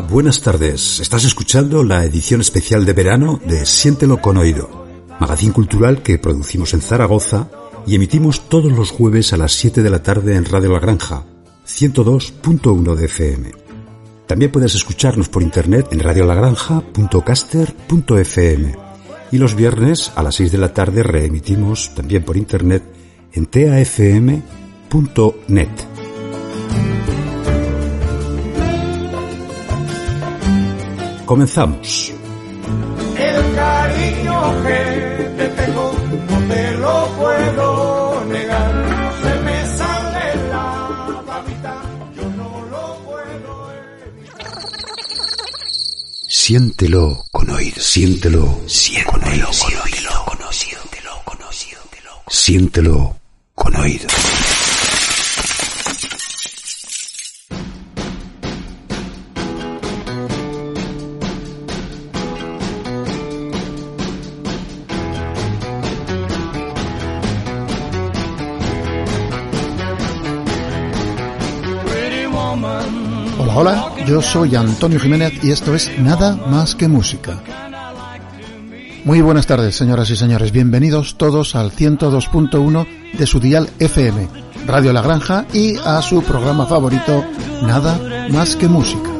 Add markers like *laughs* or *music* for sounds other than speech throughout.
Buenas tardes. Estás escuchando la edición especial de verano de Siéntelo con Oído, magazín cultural que producimos en Zaragoza y emitimos todos los jueves a las 7 de la tarde en Radio La Granja, 102.1 de FM. También puedes escucharnos por internet en radiolagranja.caster.fm y los viernes a las 6 de la tarde reemitimos también por internet en tafm.net. Comenzamos. El cariño que te tengo no te lo puedo negar. No se me sale la babita, yo no lo puedo evitar. Siéntelo con oído, siéntelo, siéntelo con oído, siéntelo con oído, siéntelo con oído, siéntelo con oído. Yo soy Antonio Jiménez y esto es Nada más que música. Muy buenas tardes, señoras y señores. Bienvenidos todos al 102.1 de su dial FM, Radio La Granja y a su programa favorito, Nada más que música.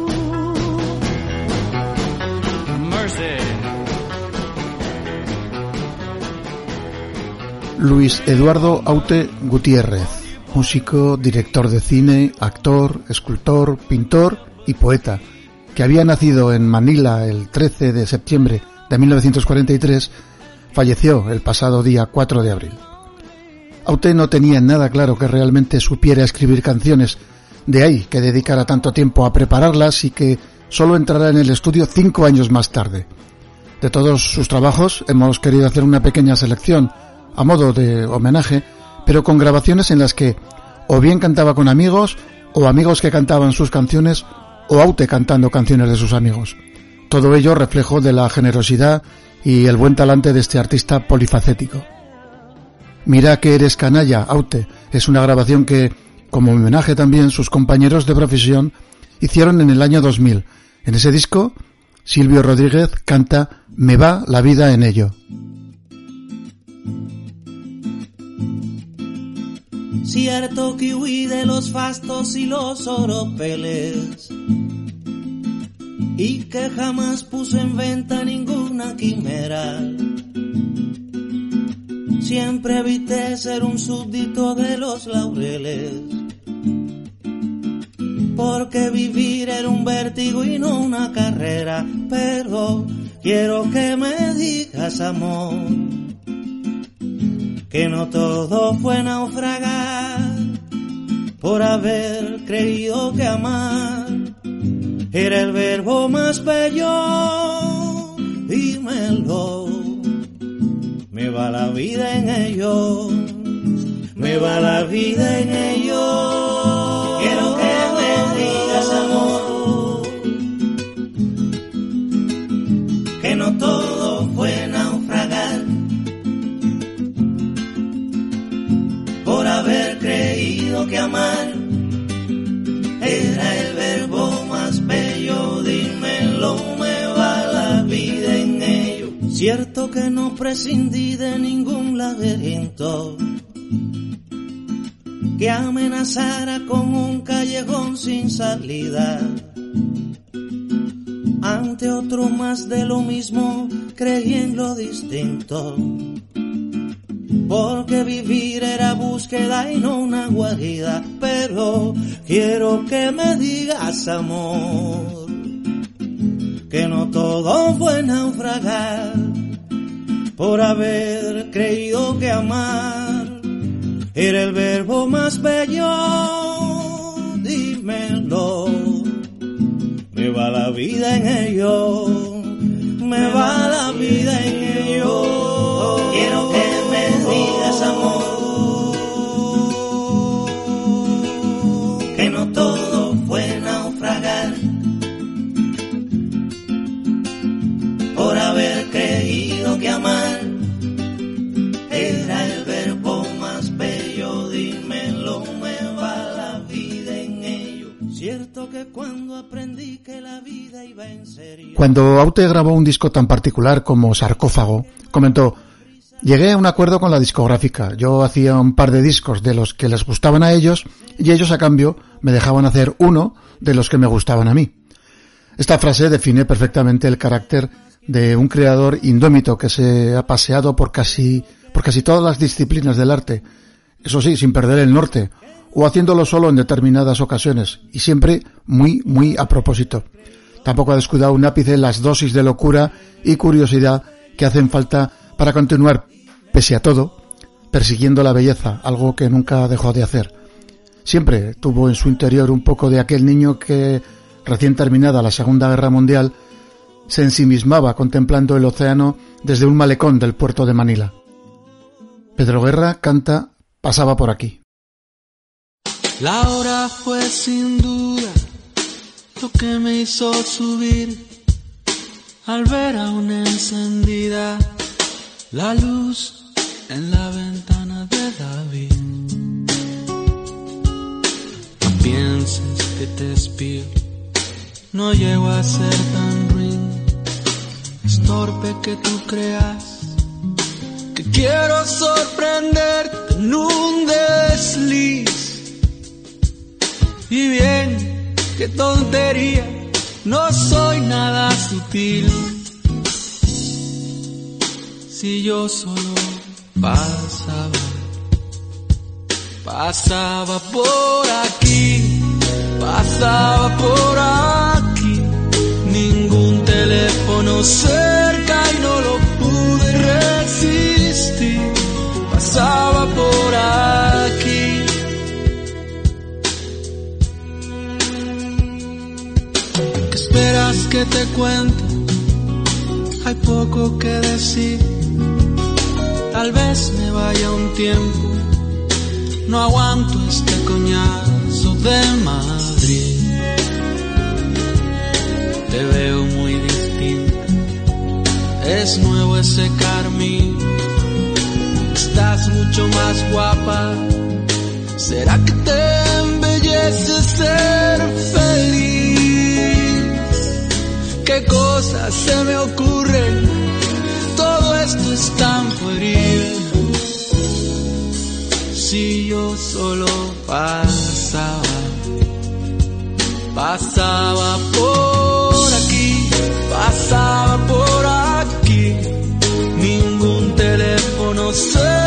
Luis Eduardo Aute Gutiérrez, músico, director de cine, actor, escultor, pintor y poeta, que había nacido en Manila el 13 de septiembre de 1943, falleció el pasado día 4 de abril. Aute no tenía nada claro que realmente supiera escribir canciones, de ahí que dedicara tanto tiempo a prepararlas y que solo entrara en el estudio cinco años más tarde. De todos sus trabajos hemos querido hacer una pequeña selección, a modo de homenaje, pero con grabaciones en las que o bien cantaba con amigos, o amigos que cantaban sus canciones, o Aute cantando canciones de sus amigos. Todo ello reflejo de la generosidad y el buen talante de este artista polifacético. Mira que eres canalla, Aute, es una grabación que, como homenaje también, sus compañeros de profesión hicieron en el año 2000. En ese disco, Silvio Rodríguez canta Me va la vida en ello. Cierto que huí de los fastos y los oropeles y que jamás puse en venta ninguna quimera. Siempre evité ser un súbdito de los laureles, porque vivir era un vértigo y no una carrera. Pero quiero que me digas, amor, que no todo fue naufragar por haber creído que amar era el verbo más bello. Dímelo, me va la vida en ello, me va la vida en ello. Que amar era el verbo más bello, dímelo, me va la vida en ello. Cierto que no prescindí de ningún laberinto que amenazara con un callejón sin salida. Ante otro más de lo mismo, creí en lo distinto. Porque vivir era búsqueda y no una guarida. Pero quiero que me digas, amor, que no todo fue naufragar por haber creído que amar era el verbo más bello. Dímelo, me va la vida en ello, me va la vida en ello. Quiero que que cuando aprendí Aute grabó un disco tan particular como Sarcófago, comentó. Llegué a un acuerdo con la discográfica. Yo hacía un par de discos de los que les gustaban a ellos y ellos a cambio me dejaban hacer uno de los que me gustaban a mí. Esta frase define perfectamente el carácter de un creador indómito que se ha paseado por casi, por casi todas las disciplinas del arte, eso sí, sin perder el norte, o haciéndolo solo en determinadas ocasiones, y siempre muy, muy a propósito. Tampoco ha descuidado un ápice las dosis de locura y curiosidad que hacen falta para continuar, pese a todo, persiguiendo la belleza, algo que nunca dejó de hacer. Siempre tuvo en su interior un poco de aquel niño que, recién terminada la Segunda Guerra Mundial, se ensimismaba contemplando el océano desde un malecón del puerto de Manila. Pedro Guerra canta Pasaba por aquí. La hora fue sin duda lo que me hizo subir al ver aún encendida la luz en la ventana de David. No pienses que te espío, no llego a ser tan torpe que tú creas que quiero sorprenderte en un desliz. Y bien, qué tontería, no soy nada sutil. Si yo solo pasaba, pasaba por aquí, pasaba por aquí, ningún teléfono cerca y no lo pude resistir, pasaba por aquí. ¿Qué esperas que te cuente? Hay poco que decir. Tal vez me vaya un tiempo. No aguanto este coñazo de Madrid. Te veo muy. Es nuevo ese carmín. Estás mucho más guapa. ¿Será que te embellece ser feliz? ¿Qué cosas se me ocurren? Todo esto es tan pueril. Si yo solo pasaba, pasaba por aquí, pasaba por aquí, teléfono cerca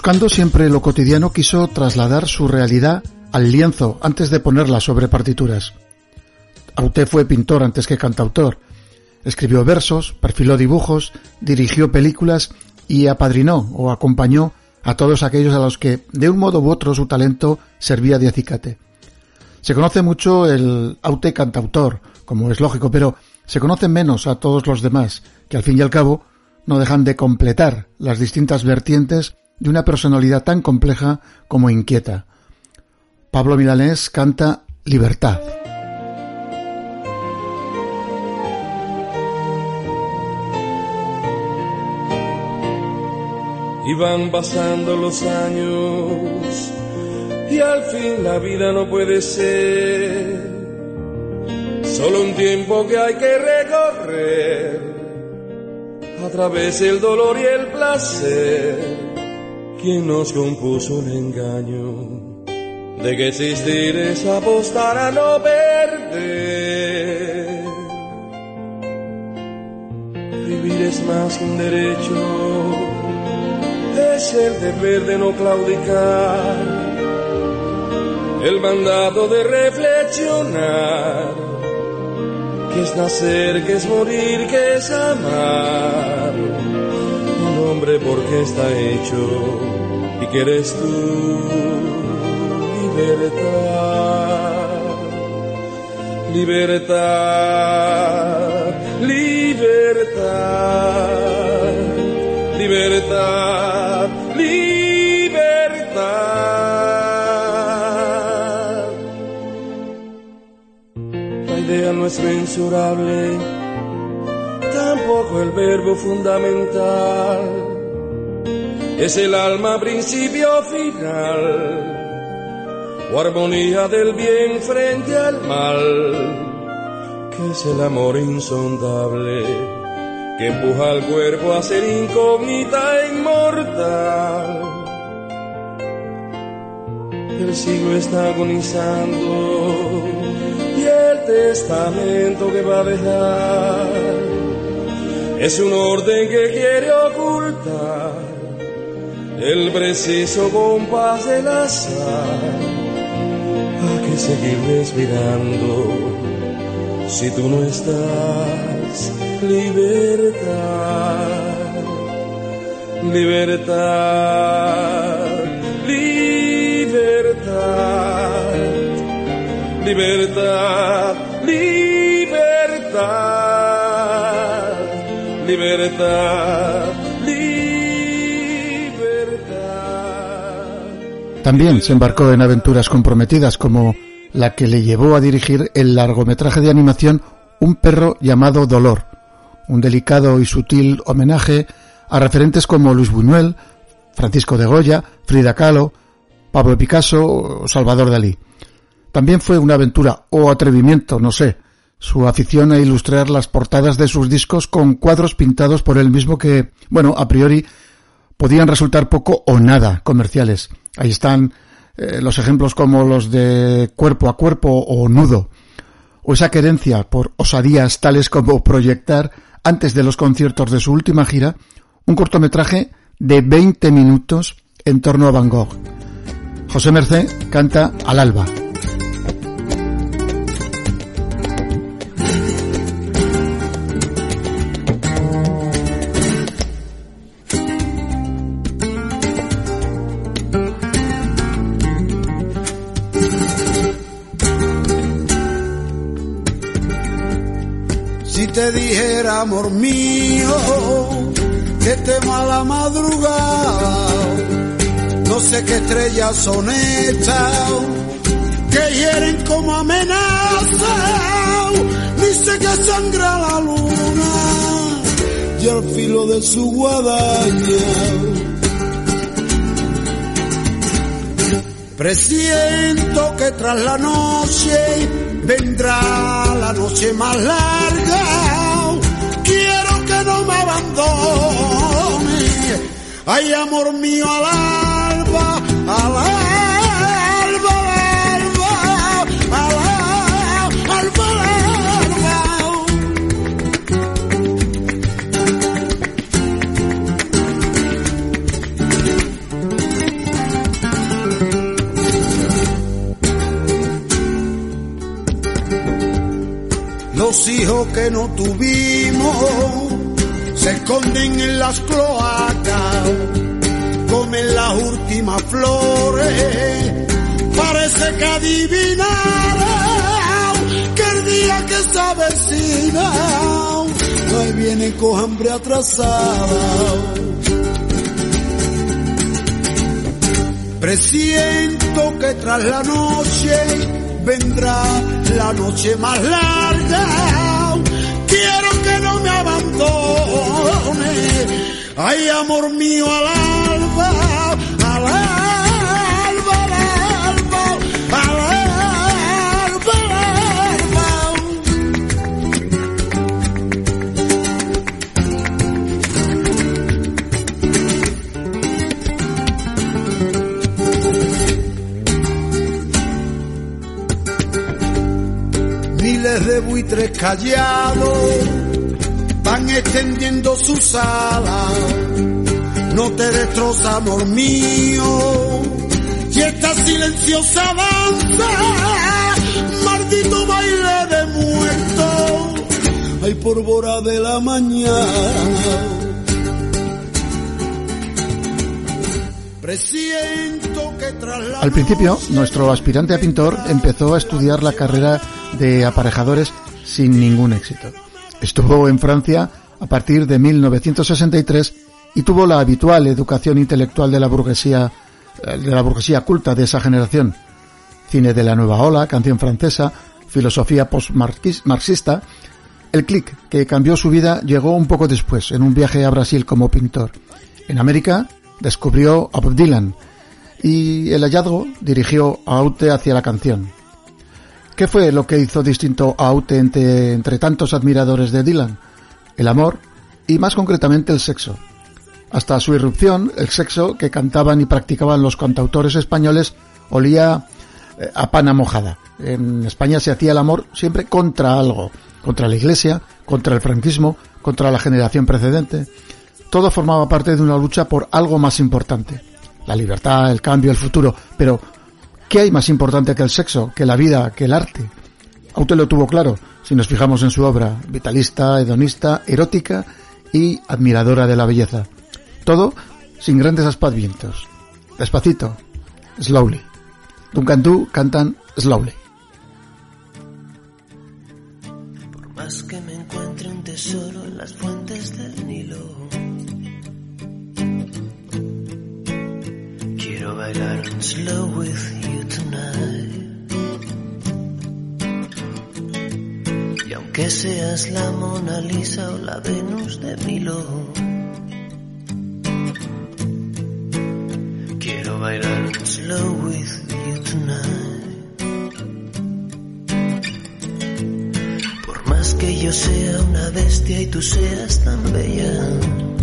Buscando siempre lo cotidiano, quiso trasladar su realidad al lienzo antes de ponerla sobre partituras. Aute fue pintor antes que cantautor. Escribió versos, perfiló dibujos, dirigió películas y apadrinó o acompañó a todos aquellos a los que, de un modo u otro, su talento servía de acicate. Se conoce mucho el Aute cantautor, como es lógico, pero se conocen menos a todos los demás, que al fin y al cabo no dejan de completar las distintas vertientes de una personalidad tan compleja como inquieta. Pablo Milanés canta Libertad. Y van pasando los años y al fin la vida no puede ser solo un tiempo que hay que recorrer a través del dolor y el placer. Quien nos compuso un engaño. De que existir es apostar a no perder. Vivir es más que un derecho, es el deber de no claudicar. El mandato de reflexionar, que es nacer, que es morir, que es amar, hombre porque está hecho y que eres tú libertad, libertad, libertad, libertad, libertad. La idea no es mensurable, tampoco el verbo fundamental es el alma principio final o armonía del bien frente al mal, que es el amor insondable que empuja al cuerpo a ser incógnita e inmortal. El siglo está agonizando y el testamento que va a dejar es un orden que quiere ocultar el preciso compás del azar. ¿A qué seguir respirando si tú no estás? Libertad, libertad, libertad, libertad, libertad, libertad. También se embarcó en aventuras comprometidas como la que le llevó a dirigir el largometraje de animación Un perro llamado Dolor, un delicado y sutil homenaje a referentes como Luis Buñuel, Francisco de Goya, Frida Kahlo, Pablo Picasso o Salvador Dalí. También fue una aventura o atrevimiento, no sé, su afición a ilustrar las portadas de sus discos con cuadros pintados por él mismo que, bueno, a priori podían resultar poco o nada comerciales. Ahí están eh, los ejemplos como los de cuerpo a cuerpo o nudo, o esa querencia por osadías tales como proyectar antes de los conciertos de su última gira un cortometraje de 20 minutos en torno a Van Gogh. José Mercé canta al alba. Te dijera, amor mío, que temo a la madrugada, no sé qué estrellas son estas, que hieren como amenaza, sé que sangra la luna, y al filo de su guadaña. Presiento que tras la noche vendrá la noche más larga. Quiero que no me abandone. Ay, amor mío, al alba, al alba. Los hijos que no tuvimos se esconden en las cloacas, comen las últimas flores, parece que adivinaron que el día que se avecina, ahí viene con hambre atrasada. Presiento que tras la noche vendrá la noche más larga. Quiero que no me abandone. Ay, amor mío, al alba, buitres callados van extendiendo sus alas. No te destroza, amor mío, y esta silenciosa danza, maldito baile de muertos, hay por de la mañana. Al principio, nuestro aspirante a pintor empezó a estudiar la carrera de aparejadores sin ningún éxito. Estuvo en Francia a partir de 1963 y tuvo la habitual educación intelectual de la burguesía eh, de la burguesía culta de esa generación. Cine de la nueva ola, canción francesa, filosofía post-marxista. El clic que cambió su vida llegó un poco después, en un viaje a Brasil como pintor. En América descubrió a Bob Dylan y el hallazgo dirigió a Aute hacia la canción. ¿Qué fue lo que hizo distinto a Aute entre, entre tantos admiradores de Dylan? El amor y más concretamente el sexo. Hasta su irrupción, el sexo que cantaban y practicaban los cantautores españoles olía eh, a pana mojada. En España se hacía el amor siempre contra algo, contra la iglesia, contra el franquismo, contra la generación precedente. Todo formaba parte de una lucha por algo más importante. La libertad, el cambio, el futuro. Pero, ¿qué hay más importante que el sexo, que la vida, que el arte? Aute lo tuvo claro, si nos fijamos en su obra, vitalista, hedonista, erótica y admiradora de la belleza. Todo sin grandes aspavientos. Despacito, slowly. Duncan Du cantan slowly. Por más que me encuentre un tesoro en las del Nilo. Quiero bailar un slow with you tonight. Y aunque seas la Mona Lisa o la Venus de Milo. Quiero bailar slow with you tonight. Por más que yo sea una bestia y tú seas tan bella.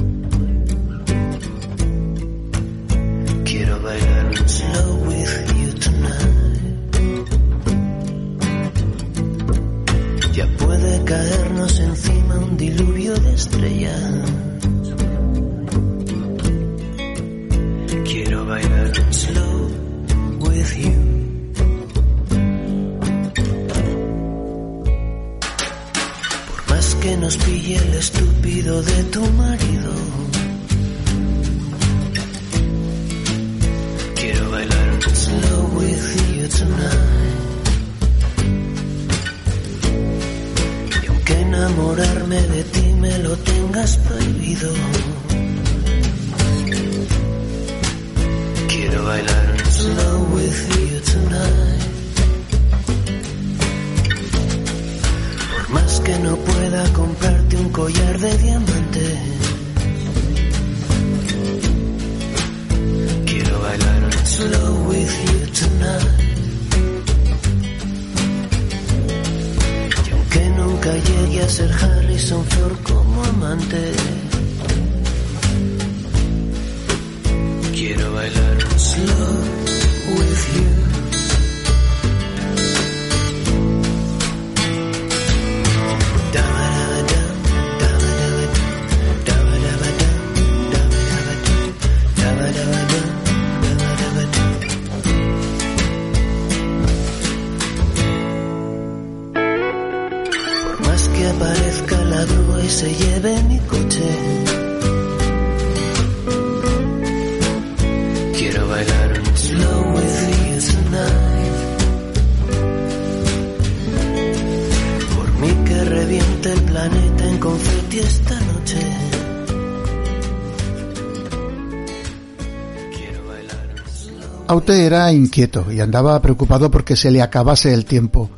Que nos pille el estúpido de tu marido. With you tonight. Y aunque enamorarme de ti me lo tengas prohibido. Quiero bailar un slow with you tonight. Por más que no pueda comprarte un collar de diamantes. Quiero bailar slow with you tonight. Y aunque nunca llegue a ser Harrison Ford como amante. Quiero bailar slow with you. Era inquieto y andaba preocupado porque se le acabase el tiempo.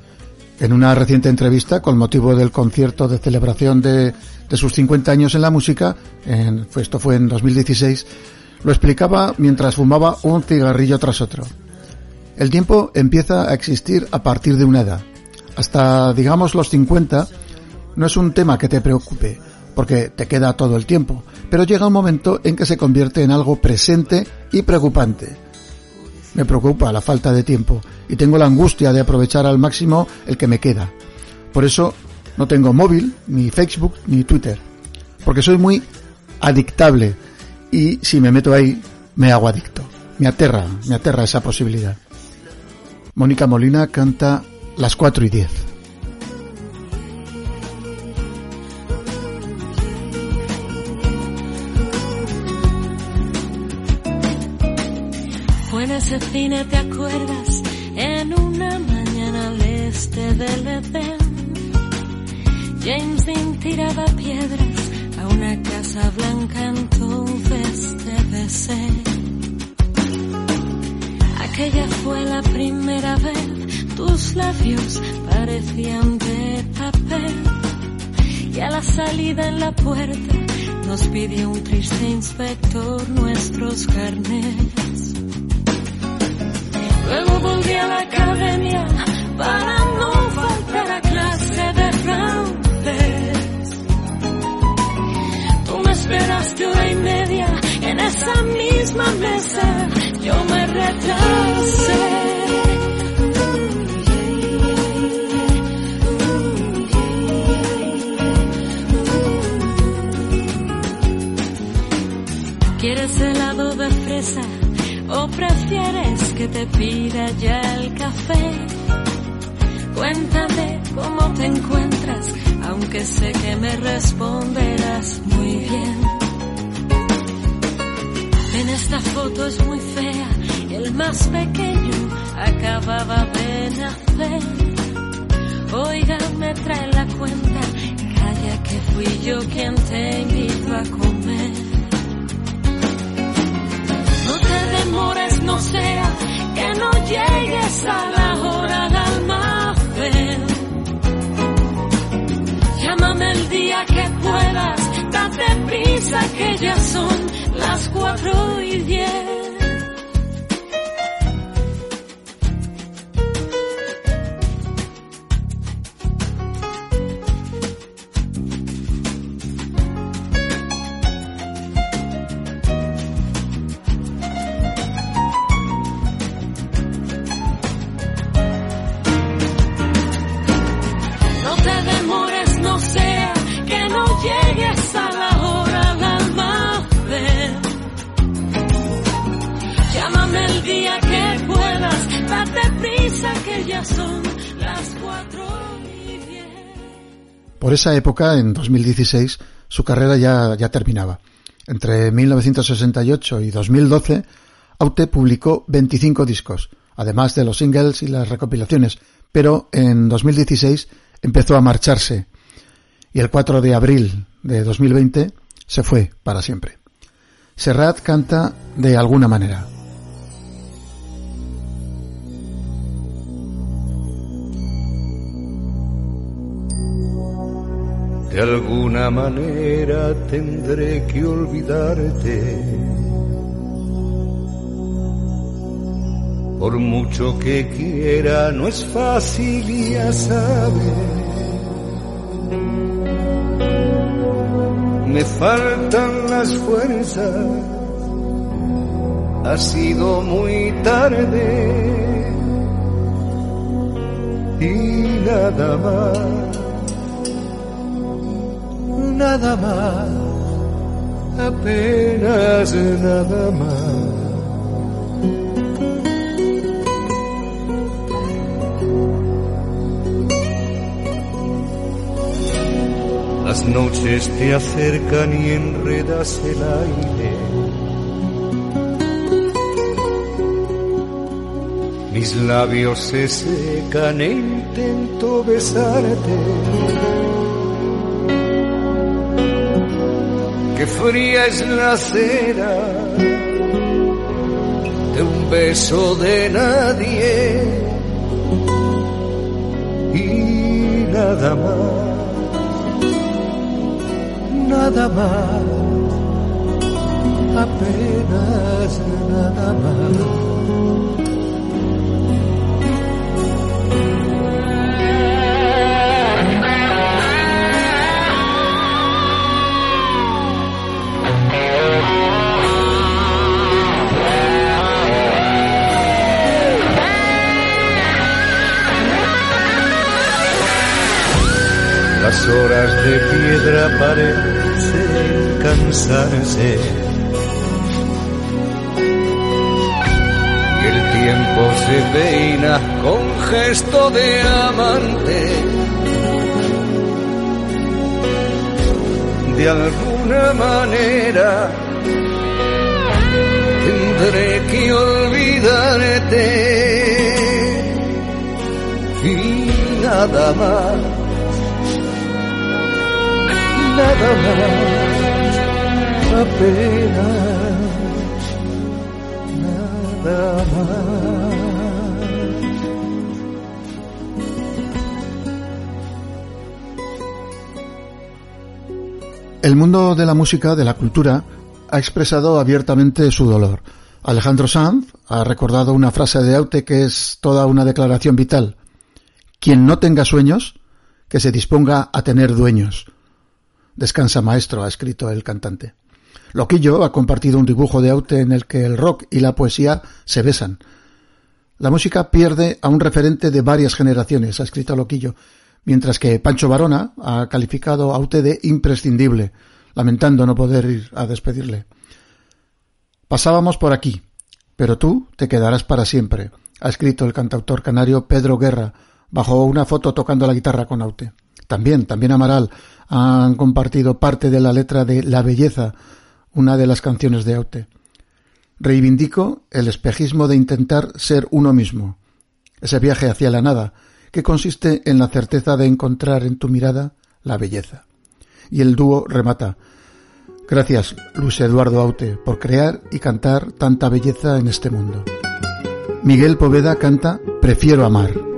En una reciente entrevista, con motivo del concierto de celebración de, de sus 50 años en la música, en, esto fue en 2016, lo explicaba mientras fumaba un cigarrillo tras otro. El tiempo empieza a existir a partir de una edad. Hasta, digamos, los 50, no es un tema que te preocupe, porque te queda todo el tiempo, pero llega un momento en que se convierte en algo presente y preocupante. Me preocupa la falta de tiempo y tengo la angustia de aprovechar al máximo el que me queda. Por eso no tengo móvil, ni Facebook, ni Twitter, porque soy muy adictable y si me meto ahí me hago adicto. Me aterra, me aterra esa posibilidad. Mónica Molina canta Las 4 y 10. Cine, ¿te acuerdas? En una mañana al este del Edén, James Dean tiraba piedras a una casa blanca, entonces te besé. Aquella fue la primera vez, tus labios parecían de papel. Y a la salida en la puerta nos pidió un triste inspector nuestros carnets. Luego volví a la academia para no faltar a clase de francés. Tú me esperaste hora y media en esa misma mesa, yo me retrasé. ¿Quieres helado de fresa o prefieres que te pida ya el café? Cuéntame cómo te encuentras, aunque sé que me responderás muy bien. En esta foto es muy fea, el más pequeño acababa de nacer. Oiga, me trae la cuenta, calla que fui yo quien te invito a comer. Te demores, no sea que no llegues a la hora del almacén. Llámame el día que puedas, date prisa que ya son las cuatro y Por esa época, en 2016, su carrera ya, ya terminaba. Entre 1968 y 2012, Aute publicó 25 discos, además de los singles y las recopilaciones, pero en 2016 empezó a marcharse y el 4 de abril de 2020 se fue para siempre. Serrat canta de alguna manera. De alguna manera tendré que olvidarte. Por mucho que quiera, no es fácil, ya sabes. Me faltan las fuerzas, ha sido muy tarde. Y nada más nada más, apenas nada más. Las noches te acercan y enredas el aire. Mis labios se secan e intento besarte. Fría es la cera de un beso de nadie y nada más, nada más, apenas nada más. Las horas de piedra parecen cansarse. Y el tiempo se peina con gesto de amante. De alguna manera tendré que olvidarte y nada más, nada más, apenas, nada más. El mundo de la música, de la cultura, ha expresado abiertamente su dolor. Alejandro Sanz ha recordado una frase de Aute que es toda una declaración vital. Quien no tenga sueños, que se disponga a tener dueños. Descansa maestro, ha escrito el cantante. Loquillo ha compartido un dibujo de Aute en el que el rock y la poesía se besan. La música pierde a un referente de varias generaciones, ha escrito Loquillo, mientras que Pancho Varona ha calificado a Aute de imprescindible, lamentando no poder ir a despedirle. Pasábamos por aquí, pero tú te quedarás para siempre, ha escrito el cantautor canario Pedro Guerra, bajo una foto tocando la guitarra con Aute. También, también Amaral han compartido parte de la letra de La Belleza, una de las canciones de Aute. Reivindico el espejismo de intentar ser uno mismo, ese viaje hacia la nada, que consiste en la certeza de encontrar en tu mirada la belleza. Y el dúo remata. Gracias, Luis Eduardo Aute, por crear y cantar tanta belleza en este mundo. Miguel Poveda canta Prefiero amar.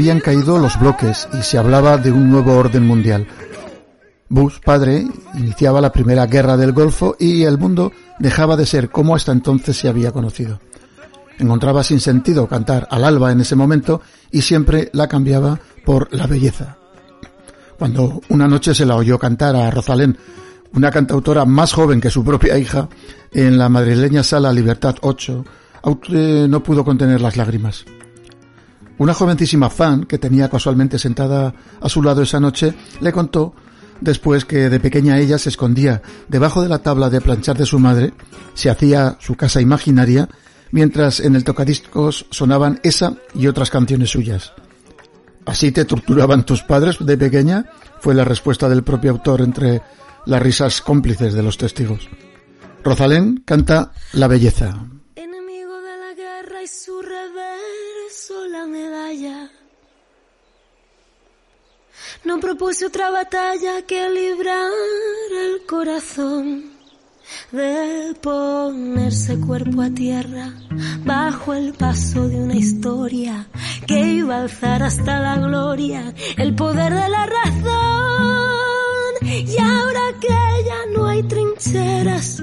Habían caído los bloques y se hablaba de un nuevo orden mundial. Bush, padre, iniciaba la primera guerra del Golfo y el mundo dejaba de ser como hasta entonces se había conocido. Encontraba sin sentido cantar al alba en ese momento y siempre la cambiaba por la belleza. Cuando una noche se la oyó cantar a Rosalén, una cantautora más joven que su propia hija, en la madrileña sala Libertad 8, Aute no pudo contener las lágrimas. Una jovencísima fan que tenía casualmente sentada a su lado esa noche le contó después que de pequeña ella se escondía debajo de la tabla de planchar de su madre, se hacía su casa imaginaria, mientras en el tocadiscos sonaban esa y otras canciones suyas. ¿Así te torturaban tus padres de pequeña? fue la respuesta del propio autor entre las risas cómplices de los testigos. Rosalén canta La belleza. No propuse otra batalla que librar el corazón de ponerse cuerpo a tierra bajo el paso de una historia que iba a alzar hasta la gloria el poder de la razón. Y ahora que ya no hay trincheras,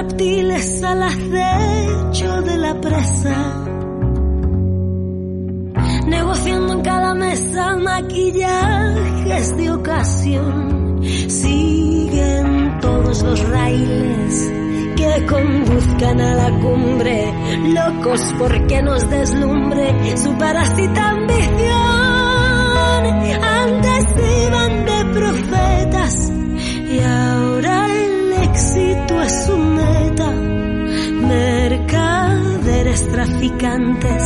reptiles al acecho de la presa. Negociando en cada mesa maquillajes de ocasión. Siguen todos los raíles que conduzcan a la cumbre. Locos porque nos deslumbre su parásita ambición. Antes iban de profetas y ahora Traficantes,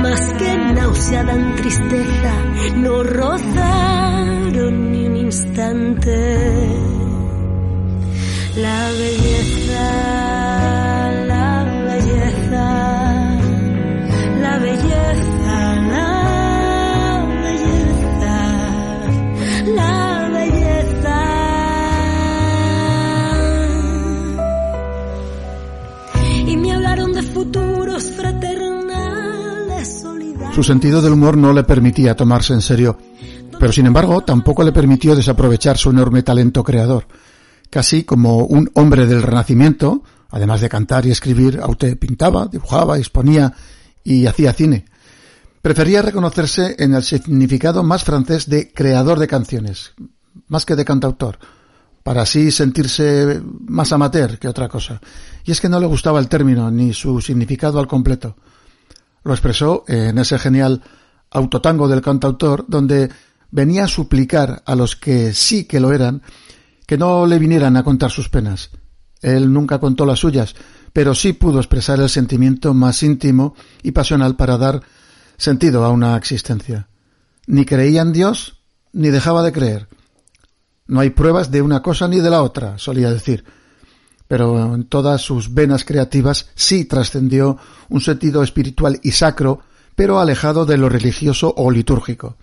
más que náusea dan tristeza, no rozaron ni un instante. La belleza, Su sentido del humor no le permitía tomarse en serio, pero sin embargo tampoco le permitió desaprovechar su enorme talento creador. Casi como un hombre del Renacimiento, además de cantar y escribir, Aute pintaba, dibujaba, exponía y hacía cine. Prefería reconocerse en el significado más francés de creador de canciones, más que de cantautor, para así sentirse más amateur que otra cosa. Y es que no le gustaba el término ni su significado al completo. Lo expresó en ese genial autotango del cantautor, donde venía a suplicar a los que sí que lo eran que no le vinieran a contar sus penas. Él nunca contó las suyas, pero sí pudo expresar el sentimiento más íntimo y pasional para dar sentido a una existencia. Ni creía en Dios, ni dejaba de creer. No hay pruebas de una cosa ni de la otra, solía decir. Pero en todas sus venas creativas sí trascendió un sentido espiritual y sacro, pero alejado de lo religioso o litúrgico.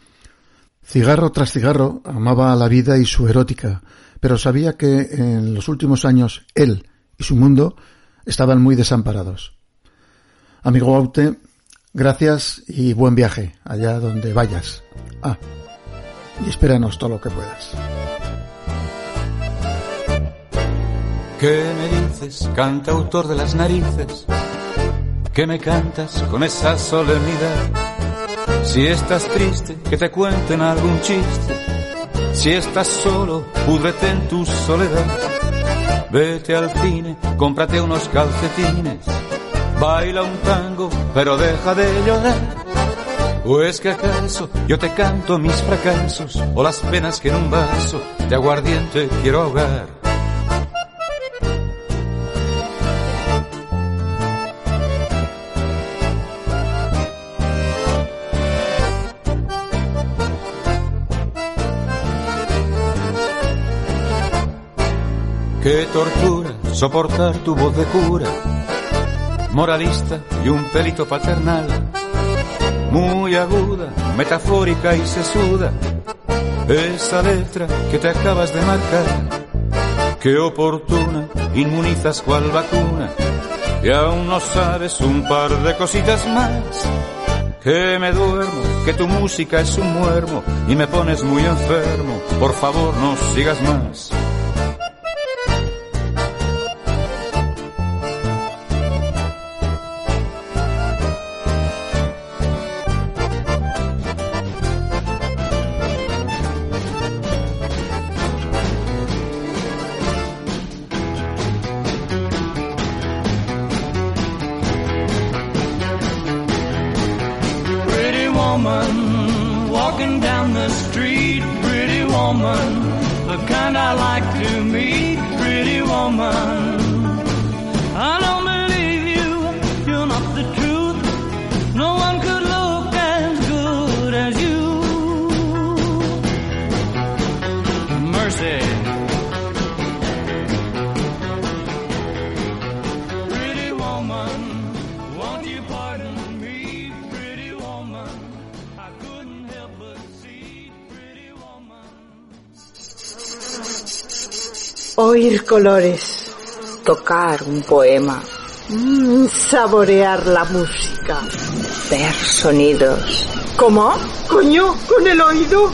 Cigarro tras cigarro amaba la vida y su erótica, pero sabía que en los últimos años él y su mundo estaban muy desamparados. Amigo Aute, gracias y buen viaje allá donde vayas. Ah, y espéranos todo lo que puedas. ¿Qué me dices, cantautor de las narices? ¿Qué me cantas con esa solemnidad? Si estás triste, que te cuenten algún chiste. Si estás solo, púdrete en tu soledad. Vete al cine, cómprate unos calcetines. Baila un tango, pero deja de llorar. ¿O es que acaso yo te canto mis fracasos o las penas que en un vaso de aguardiente quiero ahogar? Qué tortura soportar tu voz de cura, moralista y un pelito paternal, muy aguda, metafórica y sesuda, esa letra que te acabas de marcar, qué oportuna, inmunizas cual vacuna, y aún no sabes un par de cositas más. Que me duermo, que tu música es un muermo. Y me pones muy enfermo, por favor no sigas más. Colores, tocar un poema, mm, saborear la música, ver sonidos. ¿Cómo? Coño, con el oído.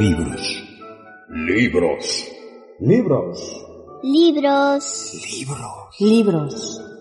Libros. Libros. Libros. Libros. Libros. Libros.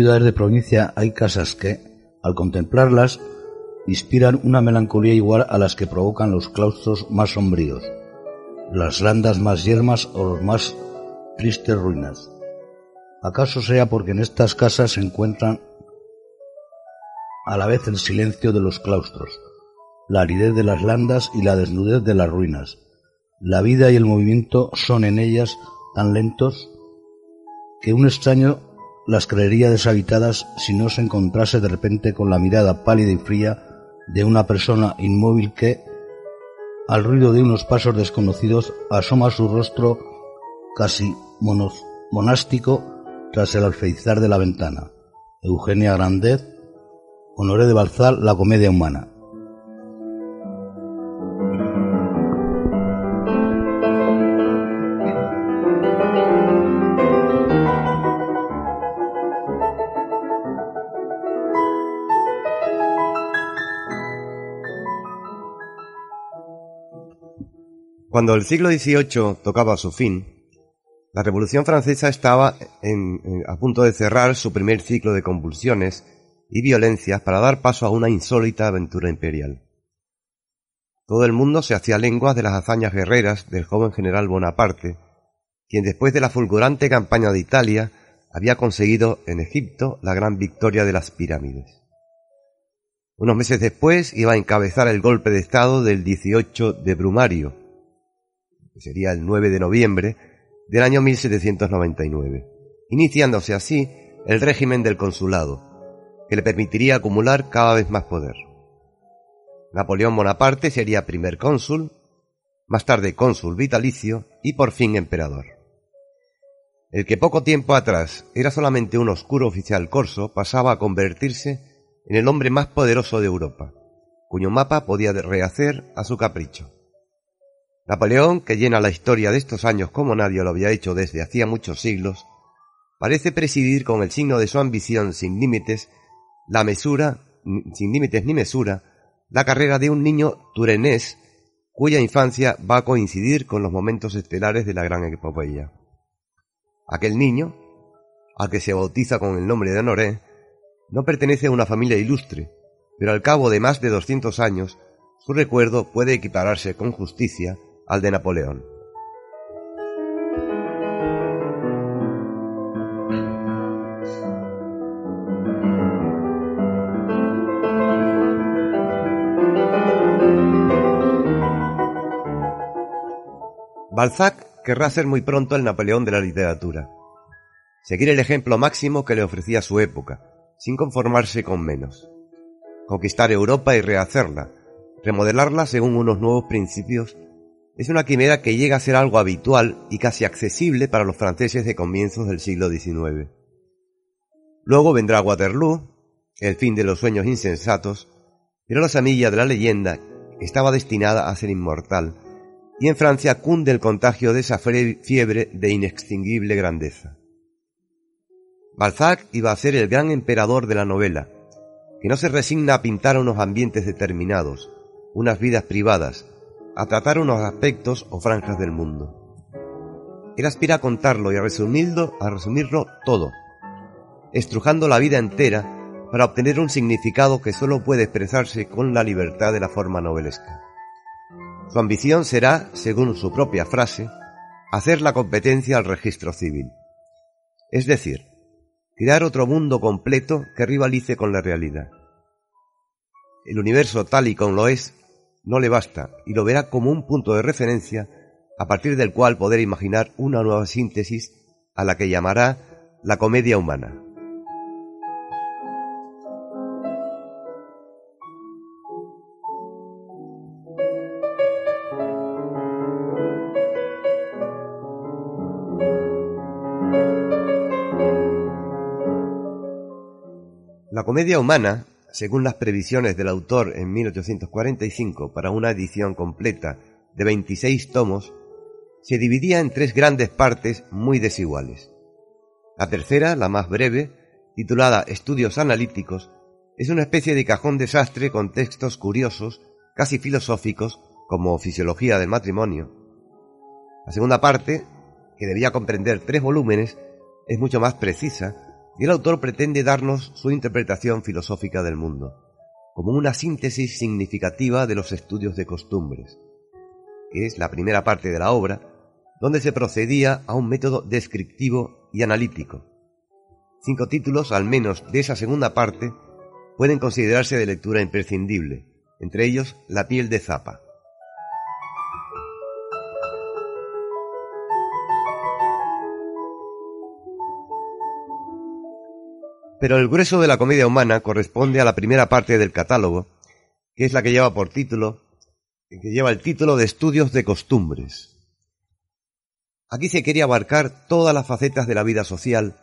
Ciudades de provincia hay casas que, al contemplarlas, inspiran una melancolía igual a las que provocan los claustros más sombríos, las landas más yermas o los más tristes ruinas. ¿Acaso sea porque en estas casas se encuentran a la vez el silencio de los claustros, la aridez de las landas y la desnudez de las ruinas? La vida y el movimiento son en ellas tan lentos que un extraño las creería deshabitadas si no se encontrase de repente con la mirada pálida y fría de una persona inmóvil que, al ruido de unos pasos desconocidos, asoma su rostro casi monástico tras el alfeizar de la ventana. Eugenia Grandez, Honoré de Balzar, La comedia humana. Cuando el siglo XVIII tocaba su fin, la Revolución Francesa estaba a punto de cerrar su primer ciclo de convulsiones y violencias para dar paso a una insólita aventura imperial. Todo el mundo se hacía lenguas de las hazañas guerreras del joven general Bonaparte, quien después de la fulgurante campaña de Italia había conseguido en Egipto la gran victoria de las pirámides. Unos meses después iba a encabezar el golpe de Estado del 18 de Brumario, sería el 9 de noviembre del año 1799, iniciándose así el régimen del consulado, que le permitiría acumular cada vez más poder. Napoleón Bonaparte sería primer cónsul, más tarde cónsul vitalicio y por fin emperador. El que poco tiempo atrás era solamente un oscuro oficial corso pasaba a convertirse en el hombre más poderoso de Europa, cuyo mapa podía rehacer a su capricho. Napoleón, que llena la historia de estos años como nadie lo había hecho desde hacía muchos siglos, parece presidir con el signo de su ambición sin límites, la mesura, sin límites ni mesura, la carrera de un niño turenés cuya infancia va a coincidir con los momentos estelares de la gran epopeya. Aquel niño, al que se bautiza con el nombre de Honoré, no pertenece a una familia ilustre, pero al cabo de más de 200 años, su recuerdo puede equipararse con justicia al de Napoleón. Balzac querrá ser muy pronto el Napoleón de la literatura. Seguir el ejemplo máximo que le ofrecía su época, sin conformarse con menos. Conquistar Europa y rehacerla, remodelarla según unos nuevos principios, es una quimera que llega a ser algo habitual y casi accesible para los franceses de comienzos del siglo XIX. Luego vendrá Waterloo, el fin de los sueños insensatos, pero la semilla de la leyenda estaba destinada a ser inmortal, y en Francia cunde el contagio de esa fiebre de inextinguible grandeza. Balzac iba a ser el gran emperador de la novela, que no se resigna a pintar unos ambientes determinados, unas vidas privadas, a tratar unos aspectos o franjas del mundo. Él aspira a contarlo y a resumirlo, a resumirlo todo, estrujando la vida entera para obtener un significado que solo puede expresarse con la libertad de la forma novelesca. Su ambición será, según su propia frase, hacer la competencia al registro civil. Es decir, crear otro mundo completo que rivalice con la realidad. El universo tal y como lo es no le basta y lo verá como un punto de referencia a partir del cual poder imaginar una nueva síntesis a la que llamará la comedia humana. La comedia humana, según las previsiones del autor en 1845 para una edición completa de 26 tomos, se dividía en tres grandes partes muy desiguales. La tercera, la más breve, titulada Estudios Analíticos, es una especie de cajón desastre con textos curiosos, casi filosóficos, como Fisiología del Matrimonio. La segunda parte, que debía comprender tres volúmenes, es mucho más precisa y el autor pretende darnos su interpretación filosófica del mundo, como una síntesis significativa de los estudios de costumbres, que es la primera parte de la obra, donde se procedía a un método descriptivo y analítico. Cinco títulos, al menos de esa segunda parte, pueden considerarse de lectura imprescindible, entre ellos La piel de Zapa. Pero el grueso de la comedia humana corresponde a la primera parte del catálogo, que es la que lleva por título, que lleva el título de Estudios de Costumbres. Aquí se quería abarcar todas las facetas de la vida social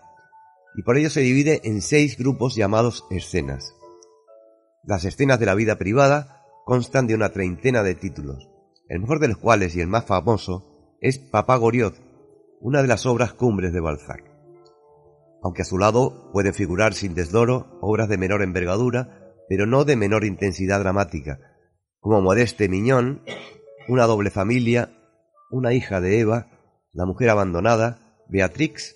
y por ello se divide en seis grupos llamados escenas. Las escenas de la vida privada constan de una treintena de títulos, el mejor de los cuales y el más famoso es Papá Goriot, una de las obras cumbres de Balzac. Aunque a su lado pueden figurar sin desdoro obras de menor envergadura, pero no de menor intensidad dramática, como Modeste Miñón, Una doble familia, Una hija de Eva, La mujer abandonada, Beatrix,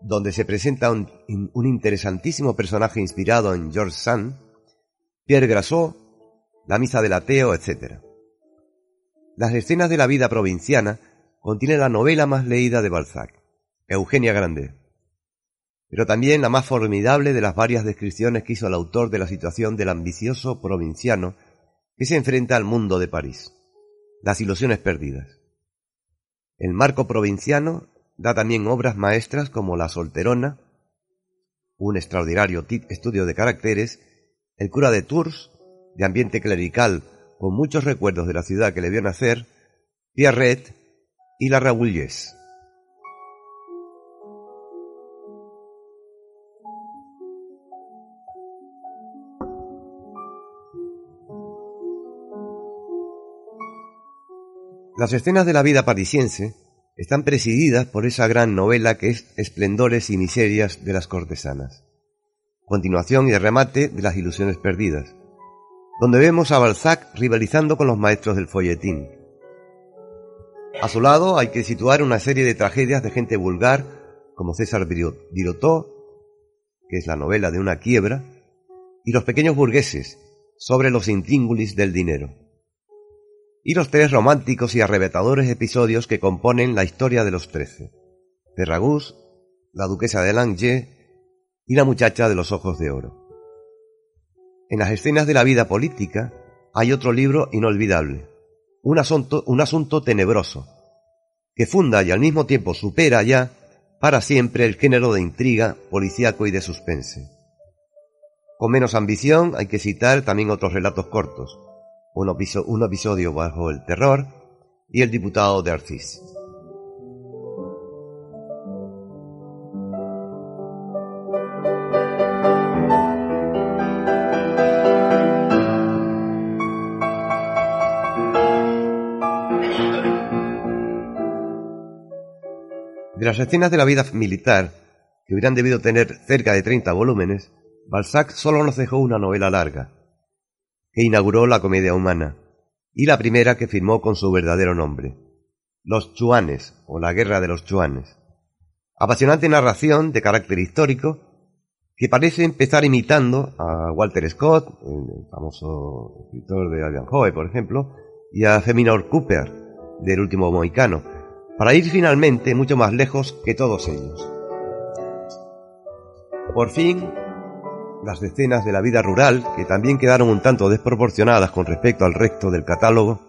donde se presenta un, interesantísimo personaje inspirado en George Sand, Pierre Grassot, La misa del ateo, etc. Las escenas de la vida provinciana contienen la novela más leída de Balzac, Eugenia Grandet pero también la más formidable de las varias descripciones que hizo el autor de la situación del ambicioso provinciano que se enfrenta al mundo de París, las ilusiones perdidas. El marco provinciano da también obras maestras como La Solterona, un extraordinario estudio de caracteres, El cura de Tours, de ambiente clerical con muchos recuerdos de la ciudad que le vio nacer, Pierrette y La Rabouilleuse. Las escenas de la vida parisiense están presididas por esa gran novela que es Esplendores y miserias de las cortesanas, continuación y remate de las ilusiones perdidas, donde vemos a Balzac rivalizando con los maestros del folletín. A su lado hay que situar una serie de tragedias de gente vulgar, como César Birotteau, que es la novela de una quiebra, y los pequeños burgueses, sobre los intríngulis del dinero y los tres románticos y arrebatadores episodios que componen la historia de los trece. Ferragus, la duquesa de Langeais y la muchacha de los ojos de oro. En las escenas de la vida política hay otro libro inolvidable, un asunto, un asunto tenebroso, que funda y al mismo tiempo supera ya para siempre el género de intriga, policíaco y de suspense. Con menos ambición hay que citar también otros relatos cortos, un, episodio, episodio bajo el terror y el diputado de Arcis. De las escenas de la vida militar, que hubieran debido tener cerca de 30 volúmenes, Balzac solo nos dejó una novela larga, que inauguró la comedia humana, y la primera que firmó con su verdadero nombre, Los Chuanes o la Guerra de los Chuanes. Apasionante narración de carácter histórico que parece empezar imitando a Walter Scott, el famoso escritor de Ivanhoe, por ejemplo, y a Feminor Cooper, del último Mohicano, para ir finalmente mucho más lejos que todos ellos. Por fin, las escenas de la vida rural, que también quedaron un tanto desproporcionadas con respecto al resto del catálogo,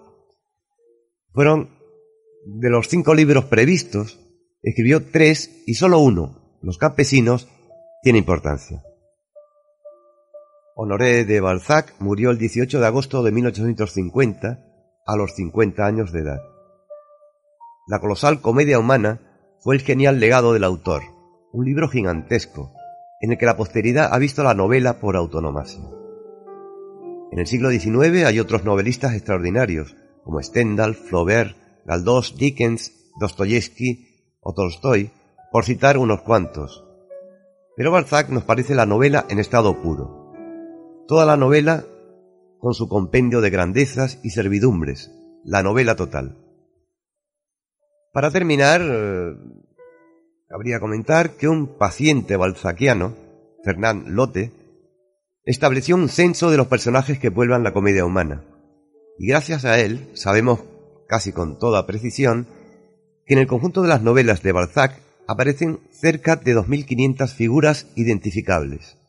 fueron de los cinco libros previstos, escribió tres y solo uno, Los campesinos, tiene importancia. Honoré de Balzac murió el 18 de agosto de 1850 a los 50 años de edad. La colosal comedia humana fue el genial legado del autor, un libro gigantesco, en el que la posteridad ha visto la novela por autonomasia. En el siglo XIX hay otros novelistas extraordinarios, como Stendhal, Flaubert, Galdós, Dickens, Dostoyevsky o Tolstoy, por citar unos cuantos. Pero Balzac nos parece la novela en estado puro. Toda la novela con su compendio de grandezas y servidumbres, la novela total. Para terminar, eh, cabría comentar que un paciente balzaquiano, Fernand Lotte, estableció un censo de los personajes que vuelvan la comedia humana. Y gracias a él sabemos casi con toda precisión que en el conjunto de las novelas de Balzac aparecen cerca de 2.500 figuras identificables,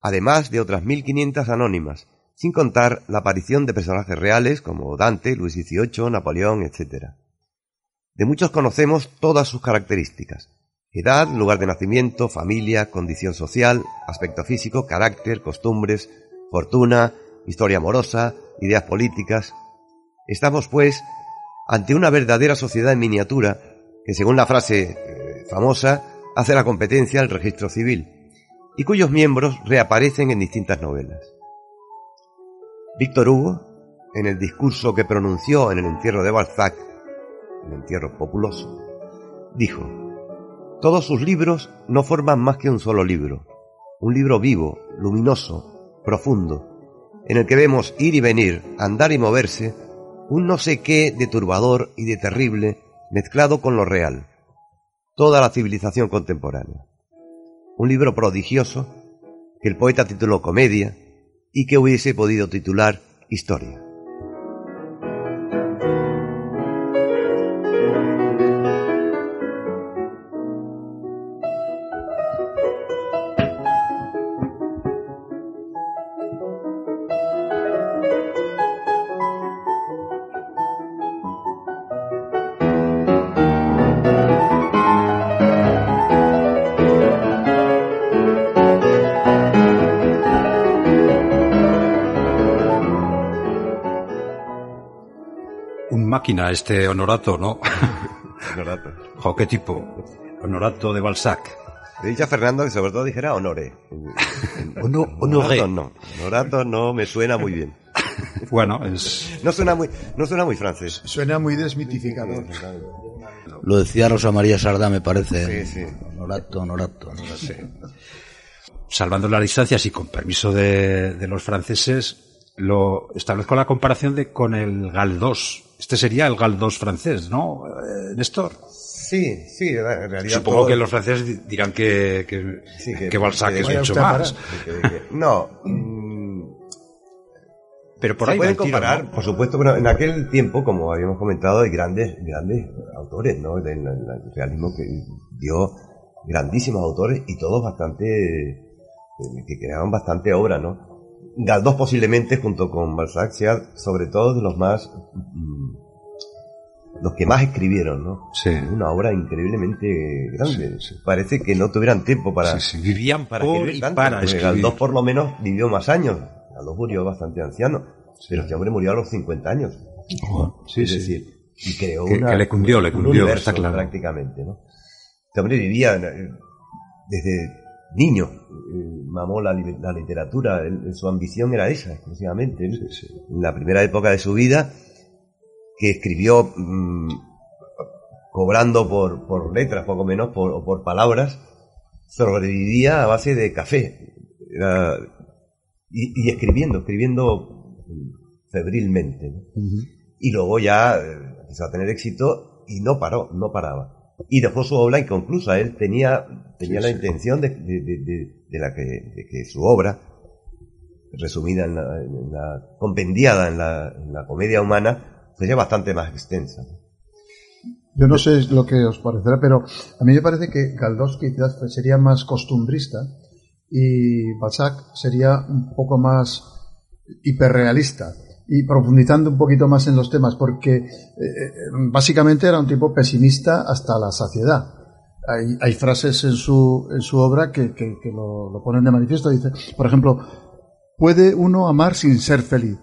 además de otras 1.500 anónimas, sin contar la aparición de personajes reales como Dante, Luis XVIII, Napoleón, etc. De muchos conocemos todas sus características, edad, lugar de nacimiento, familia, condición social, aspecto físico, carácter, costumbres, fortuna, historia amorosa, ideas políticas. Estamos, pues, ante una verdadera sociedad en miniatura que, según la frase eh, famosa, hace la competencia al registro civil y cuyos miembros reaparecen en distintas novelas. Víctor Hugo, en el discurso que pronunció en el entierro de Balzac, el entierro populoso, dijo, Todos sus libros no forman más que un solo libro, un libro vivo, luminoso, profundo, en el que vemos ir y venir, andar y moverse, un no sé qué de turbador y de terrible mezclado con lo real, toda la civilización contemporánea. Un libro prodigioso que el poeta tituló Comedia y que hubiese podido titular Historia. Máquina este Honorato, ¿no? *laughs* Honorato. Jo, qué tipo. Honorato de Balzac. Le he dicho a Fernando que sobre todo dijera honore. Ono- honoré. Honorato no. Honorato no me suena muy bien. Bueno, es... No suena muy, no suena muy francés. Suena muy desmitificador. Lo decía Rosa María Sardá, me parece. Sí, sí. Honorato, honorato, honorato. salvando las distancias y con permiso de, de los franceses, lo establezco la comparación de con el Galdós. Este sería el Galdós francés, ¿no, eh, Néstor? Sí, sí, en realidad. Supongo todo- que los franceses di- dirán que, que, Sí, que Balzac es mucho más. que- que- No. mm, Pero por se ahí pueden el comparar, ¿no? por supuesto, pero en aquel tiempo, como habíamos comentado, hay grandes, grandes autores, ¿no? Del del realismo que dio grandísimos autores y todos bastante, eh, que creaban bastante obra, ¿no? Galdós posiblemente, junto con Balzac, sea sobre todo de los más, mm, los que más escribieron, ¿no? Sí. Una obra increíblemente grande. Parece que no tuvieran tiempo para, Sí, sí, vivían para por escribir y tanto, para escribir. Galdós por lo menos vivió más años. Galdós murió bastante anciano, pero este hombre murió a los 50 años. Sí, es sí. decir, y creó Que- una, que le cundió, le un cundió, universo está claro. prácticamente, ¿no? Este hombre vivía eh, desde niño, eh, mamó la, li- la literatura, él- su ambición era esa exclusivamente. En la primera época de su vida, que escribió mm, cobrando por, por letras, poco menos, por, o por palabras, sobrevivía a base de café. Era- y, y escribiendo, escribiendo febrilmente. ¿no? Y luego ya eh, empezó a tener éxito y no paró, no paraba. Y dejó su obra inconclusa. Él tenía, tenía Sí, la sí. intención de, de- de- de- la que, de que su obra resumida en la, en la- compendiada en la, en la comedia humana, sería bastante más extensa. Yo no sé lo que os parecerá, pero a mí me parece que Galdós quizás sería más costumbrista y Balzac sería un poco más hiperrealista y profundizando un poquito más en los temas, porque eh, eh, básicamente era un tipo pesimista hasta la saciedad. Hay, hay frases en su, en su obra que, que- lo, lo ponen de manifiesto. Dice, por ejemplo, puede uno amar sin ser feliz,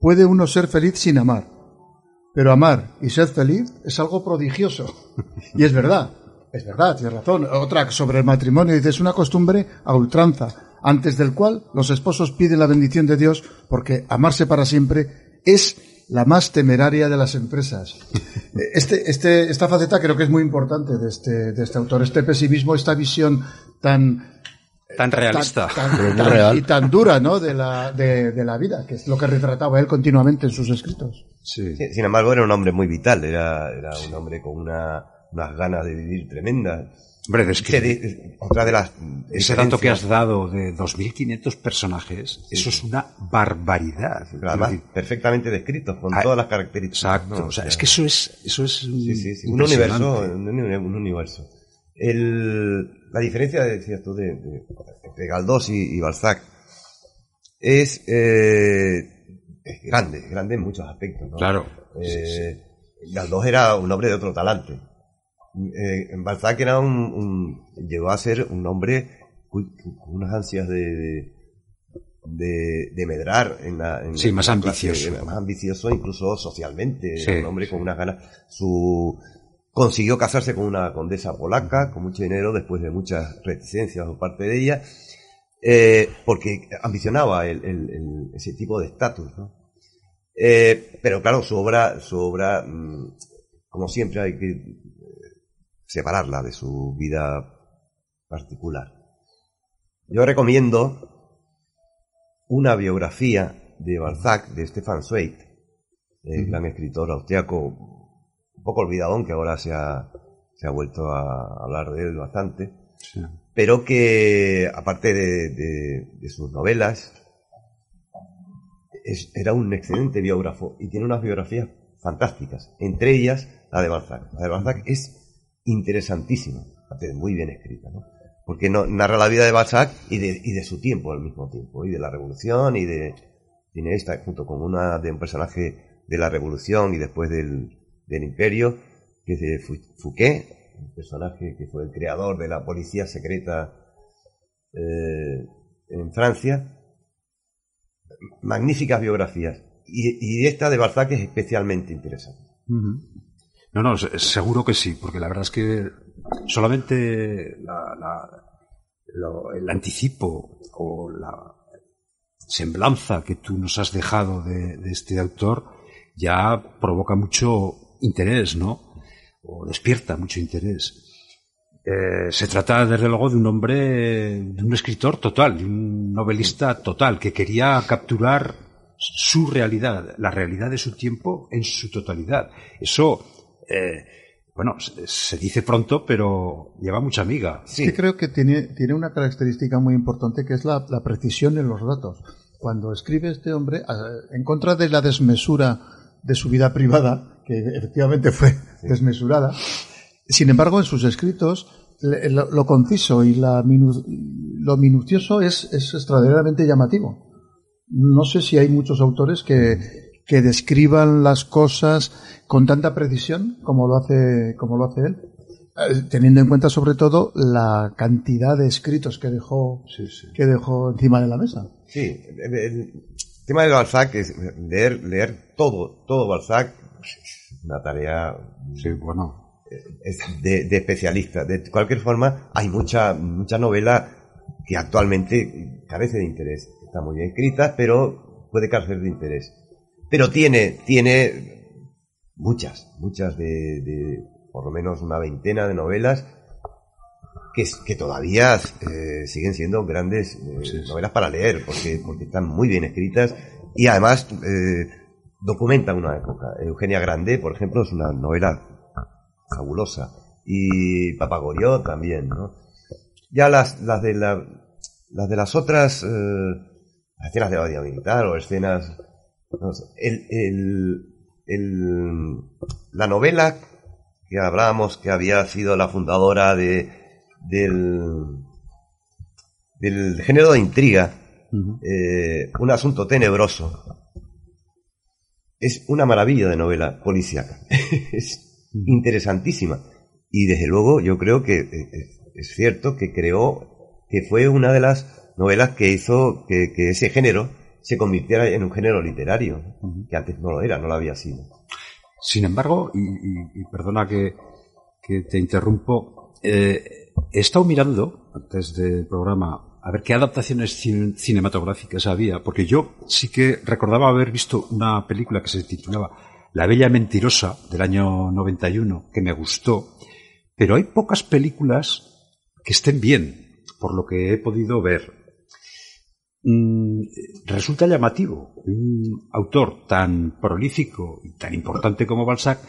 puede uno ser feliz sin amar, pero amar y ser feliz es algo prodigioso. *laughs* Y es verdad, es verdad, tienes razón. Otra sobre el matrimonio, dice, es una costumbre a ultranza, antes del cual los esposos piden la bendición de Dios, porque amarse para siempre es la más temeraria de las empresas. *laughs* Este, este, esta faceta creo que es muy importante de este, de este autor, este pesimismo, esta visión tan Tan realista. tan- Pero muy tan- real. y tan dura ¿no? de, la, de, de la vida, que es lo que retrataba él continuamente en sus escritos. Sí, Sin embargo, era un hombre muy vital, era, era un hombre con una, unas ganas de vivir tremendas. Hombre, es que- Se di- otra de las Ese dato que has dado de 2.500 personajes, eso es una barbaridad. Pero además, perfectamente descritos, con Ah, todas las características. Exacto, ¿no? o sea, es que eso es, eso es Sí, sí, sí, un universo, un, uni- un universo. El- la diferencia, decías tú, de, de, de Galdós y, y Balzac es, eh, es grande, es grande en muchos aspectos. ¿no? Claro. Eh, Galdós era un hombre de otro talante. Eh, Balzac era un, un- llegó a ser un hombre con unas ansias de, de, de- de medrar en la, en Sí, la más clase, ambicioso. más ambicioso incluso socialmente, Sí, un hombre con unas ganas. Su consiguió casarse con una condesa polaca con mucho dinero después de muchas reticencias por parte de ella, eh, porque ambicionaba el- el- el- ese tipo de estatus, ¿no? Eh, pero claro, su obra, su obra, mm, como siempre, hay que separarla de su vida particular. Yo recomiendo una biografía de Balzac, de Stefan Zweig, el gran escritor austriaco, un poco olvidadón, que ahora se ha, se ha vuelto a hablar de él bastante, pero que, aparte de, de- de sus novelas, es- era un excelente biógrafo y tiene unas biografías fantásticas, entre ellas la de Balzac. La de Balzac es interesantísima, muy bien escrita, ¿no? porque narra la vida de Balzac y de, su tiempo al mismo tiempo, y de la revolución, y de... Tiene esta junto con una de un personaje de la revolución y después del, imperio, que es de Fouquet, un personaje que fue el creador de la policía secreta eh, en Francia. Magníficas biografías. Y, esta de Balzac es especialmente interesante. No, no, se- seguro que sí, porque la verdad es que solamente la- la- el anticipo o la semblanza que tú nos has dejado de, de este autor ya provoca mucho interés, ¿no? O despierta mucho interés. Eh, se trata, desde luego, de un hombre, de un escritor total, de un novelista total, que quería capturar su realidad, la realidad de su tiempo en su totalidad. Eso, eh, bueno, se, se dice pronto, pero lleva mucha miga. Es que creo que tiene, tiene una característica muy importante que es la, la precisión en los datos. Cuando escribe este hombre, en contra de la desmesura de su vida privada, que efectivamente fue desmesurada, sin embargo, en sus escritos, lo, lo conciso y la minu- lo minucioso es, es extraordinariamente llamativo. No sé si hay muchos autores que, que describan las cosas con tanta precisión como lo hace, como lo hace él. Eh, Teniendo en cuenta sobre todo la cantidad de escritos que dejó, que dejó encima de la mesa. Sí, el, tema de Balzac es leer, leer todo, todo Balzac, es una tarea sí, bueno. es de, de especialista. De cualquier forma, hay mucha, mucha novela que actualmente carece de interés. Está muy bien escrita, pero puede carecer de interés. Pero tiene, tiene muchas, muchas de, de por lo menos una veintena de novelas que, que todavía eh, siguen siendo grandes eh, novelas para leer, porque, porque están muy bien escritas y además eh, documentan una época. Eugenia Grande, por ejemplo, es una novela fabulosa. Y Papagorió también, ¿no? Ya las, las de la, las de las otras escenas de vida militar o escenas... El, el- el- la novela que hablábamos que había sido la fundadora de, del, del género de intriga, eh, un asunto tenebroso, es una maravilla de novela policíaca. *laughs* es interesantísima. Y desde luego yo creo que eh, es, es cierto que creó, que fue una de las novelas que hizo que, que ese género se convirtiera en un género literario, que antes no lo era, no lo había sido. Sin embargo, y, y- y perdona que, que te interrumpo, eh, he estado mirando antes del programa a ver qué adaptaciones cin- cinematográficas había, porque yo sí que recordaba haber visto una película que se titulaba La Bella Mentirosa del año 91, que me gustó, pero hay pocas películas que estén bien, por lo que he podido ver. Mm, resulta llamativo. Un autor tan prolífico y tan importante como Balzac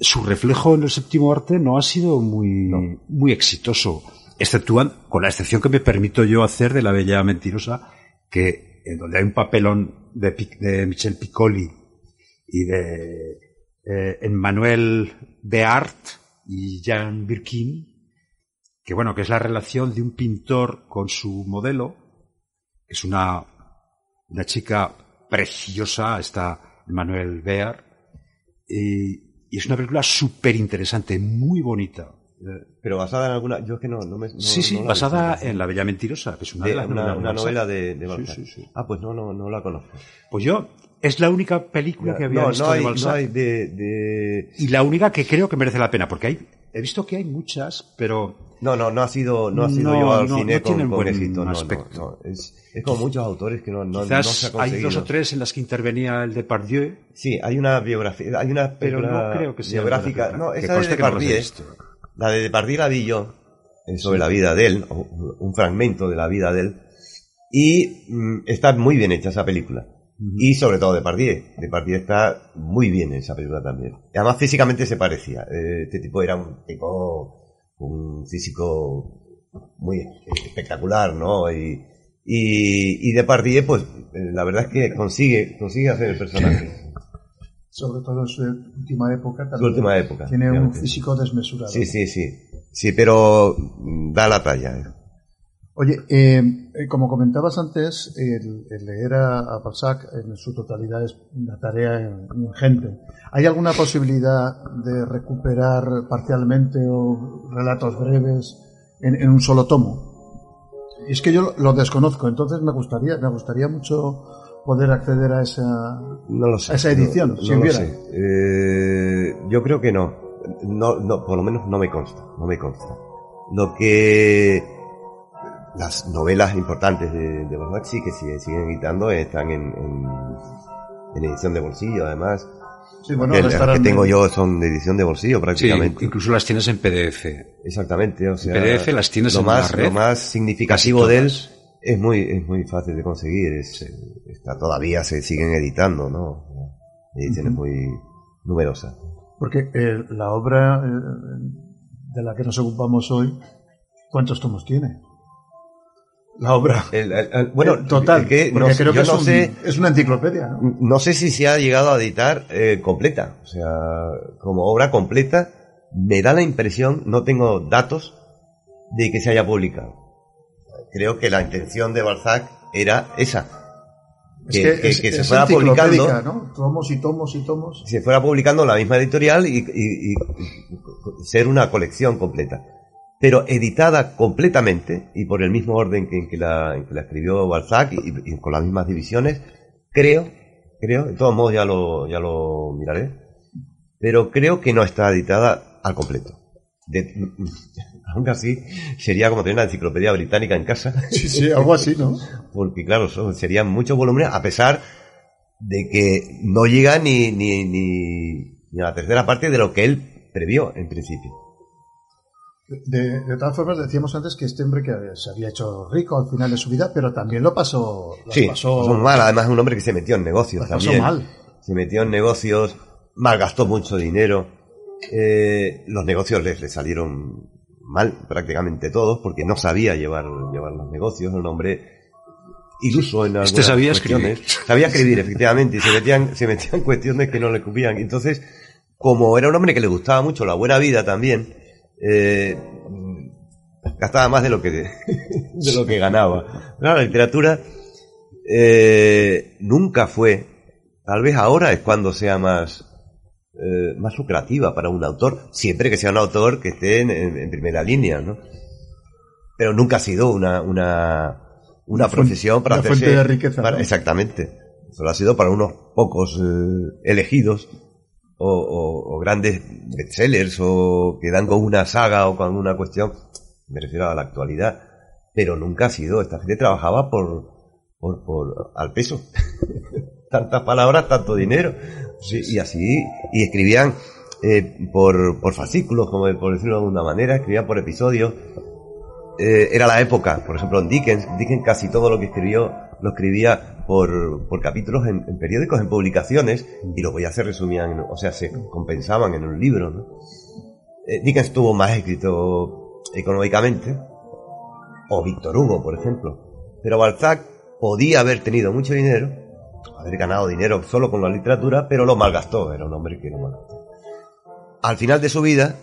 su reflejo en el séptimo arte no ha sido muy, muy exitoso exceptúan con la excepción que me permito yo hacer de la bella mentirosa que en donde hay un papelón de, de Michel Piccoli y de eh, Emmanuel Beart y Jean Birkin que bueno que es la relación de un pintor con su modelo es una, una chica preciosa, está Manuel Bear, y, y es una película súper interesante, muy bonita. Pero basada en alguna... Yo es que no, no me... no- sí, sí, no basada visto. en La Bella Mentirosa, que es una De- una, novela de, de Sí, Balzac. sí, sí. Ah, pues no, no, no la conozco. Pues yo, es la única película que había visto hay, de Balzac. hay de, de- Y la única que creo que merece la pena, porque hay, he visto que hay muchas, pero... No, no, no ha sido, no ha sido llevado al cine con, buen aspecto. Es, es como muchos autores que no, no, no Quizás se ha hay conseguido. dos o tres en las que intervenía el de Pardieu. Sí, hay una biografía, hay una Pero no creo que sea biográfica. No, esa de no Depardieu. visto. La de Depardieu la vi yo, eh, sobre Sí. la vida de él, un fragmento de la vida de él. Y mm, está muy bien hecha esa película. Y sobre todo Depardieu. Depardieu está muy bien en esa película también. Además físicamente se parecía. Eh, Este tipo era un tipo, un físico muy espectacular, ¿no? Y, y, y Depardieu, pues, eh, la verdad es que consigue, consigue hacer el personaje. *laughs* Sobre todo en su última época. Su también última época. Tiene un físico desmesurado. Sí, sí, sí. Sí, pero mm, da la talla. eh. Oye, eh, eh, como comentabas antes, el, el leer a, a Balzac en su totalidad es una tarea ingente. ¿Hay alguna posibilidad de recuperar parcialmente o relatos breves en, en un solo tomo? Y es que yo lo, desconozco, entonces me gustaría, me gustaría mucho poder acceder a esa, No lo sé. a esa edición, no, si no lo hubiera. sé. Eh, yo creo que no. no. No, por lo menos no me consta. No me consta. Lo que las novelas importantes de, de Balzac sí que siguen, siguen editando, están en, en, en edición de bolsillo, además. Sí, bueno, las que tengo en- yo son de edición de bolsillo prácticamente. Sí, incluso las tienes en PDF. Exactamente, o sea, PDF las tienes lo en más, la red. Lo más significativo de él es muy, es muy fácil de conseguir, es, está todavía se siguen editando, ¿no? Ediciones muy numerosas. Porque eh, la obra eh, de la que nos ocupamos hoy, ¿cuántos tomos tiene? La obra. El- el- el- bueno, Eh, total, que porque no creo yo que no es, un- sé- es una enciclopedia, ¿no? No sé si se ha llegado a editar eh, completa, o sea, como obra completa, me da la impresión, no tengo datos, de que se haya publicado. Creo que la intención de Balzac era esa. Es Que, que, que- es, que se fuera publicando ¿no? Tomos y tomos y tomos. se fuera publicando la misma editorial y, y- y ser una colección completa. Pero editada completamente y por el mismo orden que, en que la, en que la escribió Balzac y, y con las mismas divisiones, creo, creo, de todos modos ya lo, ya lo miraré, pero creo que no está editada al completo. De, *laughs* aunque así, sería como tener una enciclopedia británica en casa. *laughs* Sí, sí, algo así, ¿no? Porque claro, son- serían muchos volúmenes, a pesar de que no llega ni, ni, ni, ni a la tercera parte de lo que él previó en principio. De, de todas formas, decíamos antes que este hombre que se había hecho rico al final de su vida, pero también lo pasó. lo Sí, pasó pasó mal. Además, es un hombre que se metió en negocios pasó también. mal. Se metió en negocios, malgastó mucho dinero. Eh, los negocios le, le salieron mal prácticamente todos porque no sabía llevar, llevar los negocios. Era un hombre iluso en algunas Este sabía cuestiones. escribir. Sabía escribir, *laughs* efectivamente, y se metían, se metían cuestiones que no le cupían. Entonces, como era un hombre que le gustaba mucho la buena vida también, eh, gastaba más de lo que, *laughs* de lo que ganaba. Claro, la literatura eh, nunca fue, tal vez ahora es cuando sea más, eh, más lucrativa para un autor, siempre que sea un autor que esté en, primera línea, ¿no? Pero nunca ha sido una, una, una profesión para una hacerse... fuente de riqueza, para- ¿no? Exactamente. Solo ha sido para unos pocos eh, elegidos o, o- o grandes bestsellers o que dan con una saga o con una cuestión, me refiero a la actualidad, pero nunca ha sido, esta gente trabajaba por, por, por al peso. *laughs* Tantas palabras, tanto dinero. Sí, y así, y escribían eh, por, por fascículos, como por decirlo de alguna manera, escribían por episodios. Eh, era la época, por ejemplo, en Dickens, Dickens casi todo lo que escribió lo escribía por, por capítulos en, periódicos, en publicaciones, y luego ya se resumían, o sea, se compensaban en un libro. ¿no? Eh, Dickens tuvo más éxito económicamente, o Víctor Hugo, por ejemplo. Pero Balzac podía haber tenido mucho dinero, haber ganado dinero solo con la literatura, pero lo malgastó, era un hombre que lo malgastó. Al final de su vida,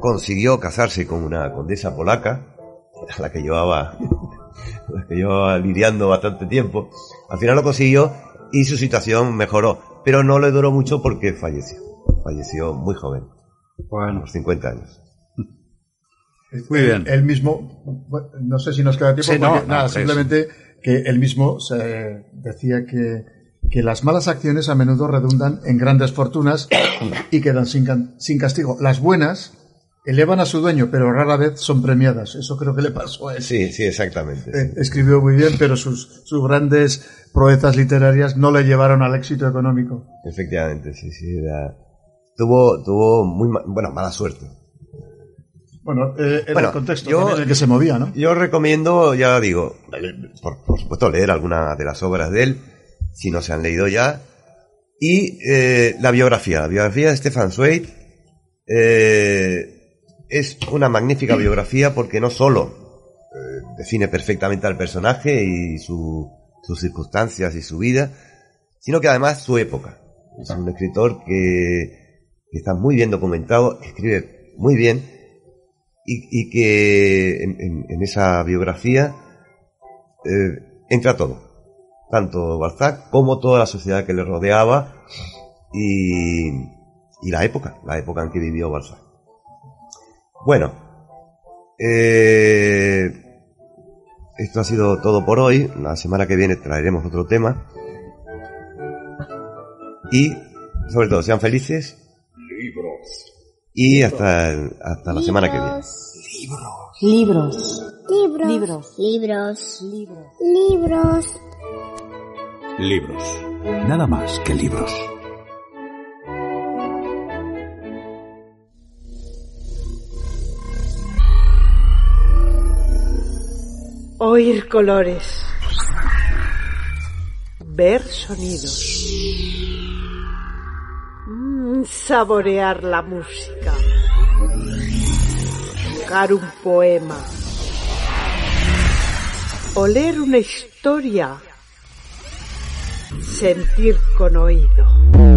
consiguió casarse con una condesa polaca, *laughs* a la que llevaba, la que llevaba lidiando bastante tiempo. Al final lo consiguió y su situación mejoró, pero no le duró mucho porque falleció. Falleció muy joven, a los 50 años. Muy bien. Él mismo, bueno, no sé si nos queda tiempo, Sí, no, porque, no, nada, es- simplemente que él mismo se decía que, que las malas acciones a menudo redundan en grandes fortunas y quedan sin, sin castigo. Las buenas elevan a su dueño, pero rara vez son premiadas. Eso creo que le pasó a él. Sí, sí, exactamente. Eh, escribió muy bien, pero sus, sus grandes proezas literarias no le llevaron al éxito económico. Efectivamente, sí, sí. era- Tuvo, tuvo muy ma- bueno, mala suerte. Bueno, eh, era Bueno, el contexto yo- en el que se movía, ¿no? Yo recomiendo, ya digo, por, por supuesto leer alguna de las obras de él, si no se han leído ya, y eh, la biografía, la biografía de Stefan Zweig eh, es una magnífica biografía porque no solo eh, define perfectamente al personaje y su- sus circunstancias y su vida, sino que además su época. Es un escritor que, que está muy bien documentado, escribe muy bien y, que en esa biografía eh, entra todo, tanto Balzac como toda la sociedad que le rodeaba y, y la época, la época en que vivió Balzac. Bueno, eh, esto ha sido todo por hoy. La semana que viene traeremos otro tema. Y, sobre todo, sean felices. Y hasta, el- hasta la semana que viene. Libros. Libros. Libros. Libros. Libros. Libros. Libros. Nada más que libros. Oír colores. Ver sonidos. Mm, saborear la música. Tocar un poema. Oler una historia. Sentir con oído.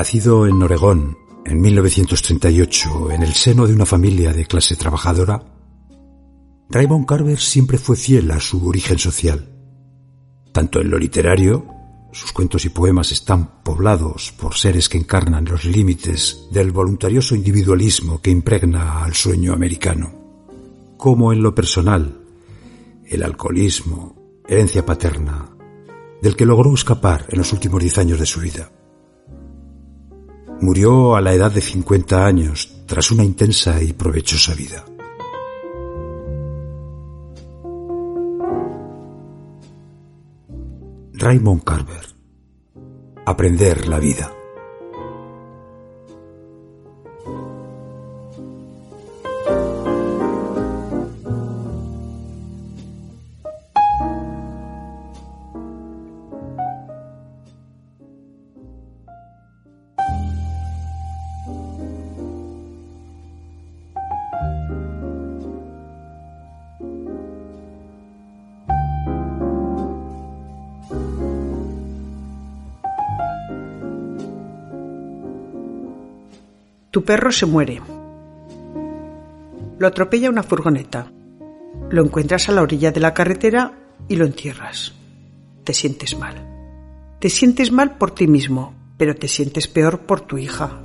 Nacido en Oregón en 1938 en el seno de una familia de clase trabajadora, Raymond Carver siempre fue fiel a su origen social. Tanto en lo literario, sus cuentos y poemas están poblados por seres que encarnan los límites del voluntarioso individualismo que impregna al sueño americano, como en lo personal, el alcoholismo, herencia paterna, del que logró escapar en los últimos diez años de su vida. Murió a la edad de 50 años tras una intensa y provechosa vida. Raymond Carver. Aprender la vida. Perro se muere. Lo atropella una furgoneta. Lo encuentras a la orilla de la carretera y lo entierras. Te sientes mal. Te sientes mal por ti mismo, pero te sientes peor por tu hija,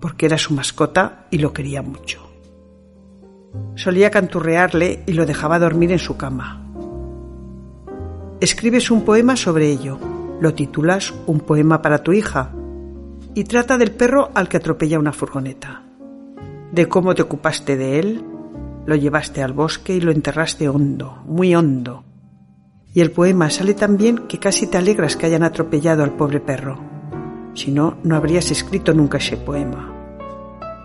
porque era su mascota y lo quería mucho. Solía canturrearle y lo dejaba dormir en su cama. Escribes un poema sobre ello, lo titulas Un poema para tu hija y trata del perro al que atropella una furgoneta, de cómo te ocupaste de él, lo llevaste al bosque y lo enterraste hondo, muy hondo. Y el poema sale tan bien que casi te alegras que hayan atropellado al pobre perro. Si no, no habrías escrito nunca ese poema.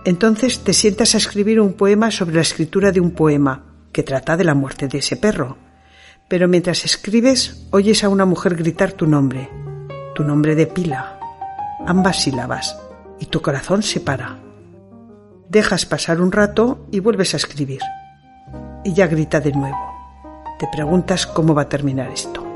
Entonces te sientas a escribir un poema sobre la escritura de un poema que trata de la muerte de ese perro. Pero mientras escribes, oyes a una mujer gritar tu nombre, tu nombre de pila, ambas sílabas, y tu corazón se para. Dejas pasar un rato y vuelves a escribir. Ya grita de nuevo. Te preguntas cómo va a terminar esto.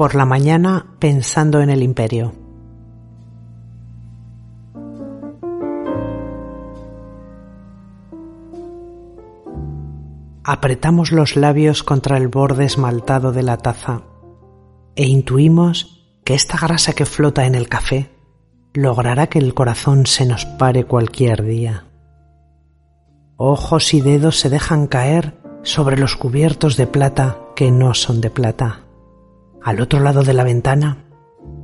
Por la mañana pensando en el imperio. Apretamos los labios contra el borde esmaltado de la taza e intuimos que esta grasa que flota en el café logrará que el corazón se nos pare cualquier día. Ojos y dedos se dejan caer sobre los cubiertos de plata que no son de plata. Al otro lado de la ventana,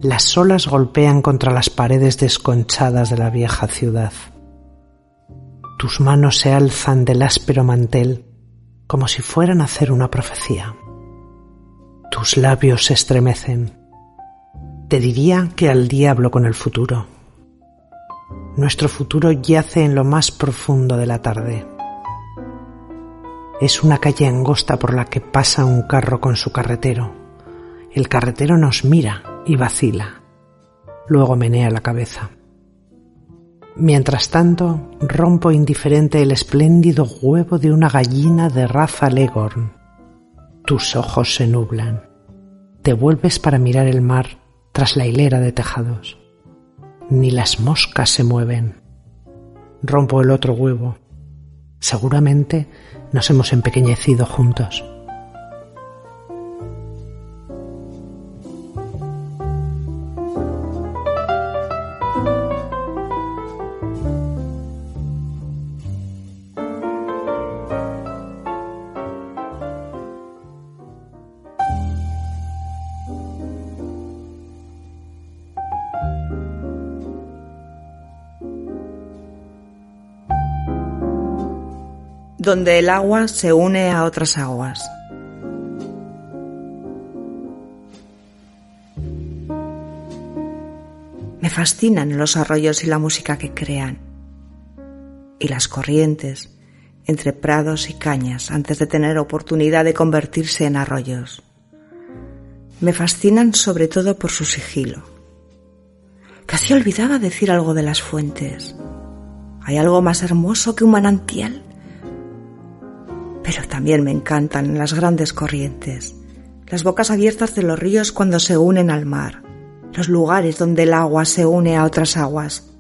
las olas golpean contra las paredes desconchadas de la vieja ciudad. Tus manos se alzan del áspero mantel como si fueran a hacer una profecía. Tus labios se estremecen. Te diría que al diablo con el futuro. Nuestro futuro yace en lo más profundo de la tarde. Es una calle angosta por la que pasa un carro con su carretero el carretero nos mira y vacila. Luego menea la cabeza. Mientras tanto, rompo indiferente el espléndido huevo de una gallina de raza Legorn. Tus ojos se nublan. Te vuelves para mirar el mar tras la hilera de tejados. Ni las moscas se mueven. Rompo el otro huevo. Seguramente nos hemos empequeñecido juntos. Donde el agua se une a otras aguas. Me fascinan los arroyos y la música que crean, y las corrientes entre prados y cañas antes de tener oportunidad de convertirse en arroyos. Me fascinan sobre todo por su sigilo. Casi olvidaba decir algo de las fuentes. ¿Hay algo más hermoso que un manantial? Pero también me encantan las grandes corrientes, las bocas abiertas de los ríos cuando se unen al mar, los lugares donde el agua se une a otras aguas.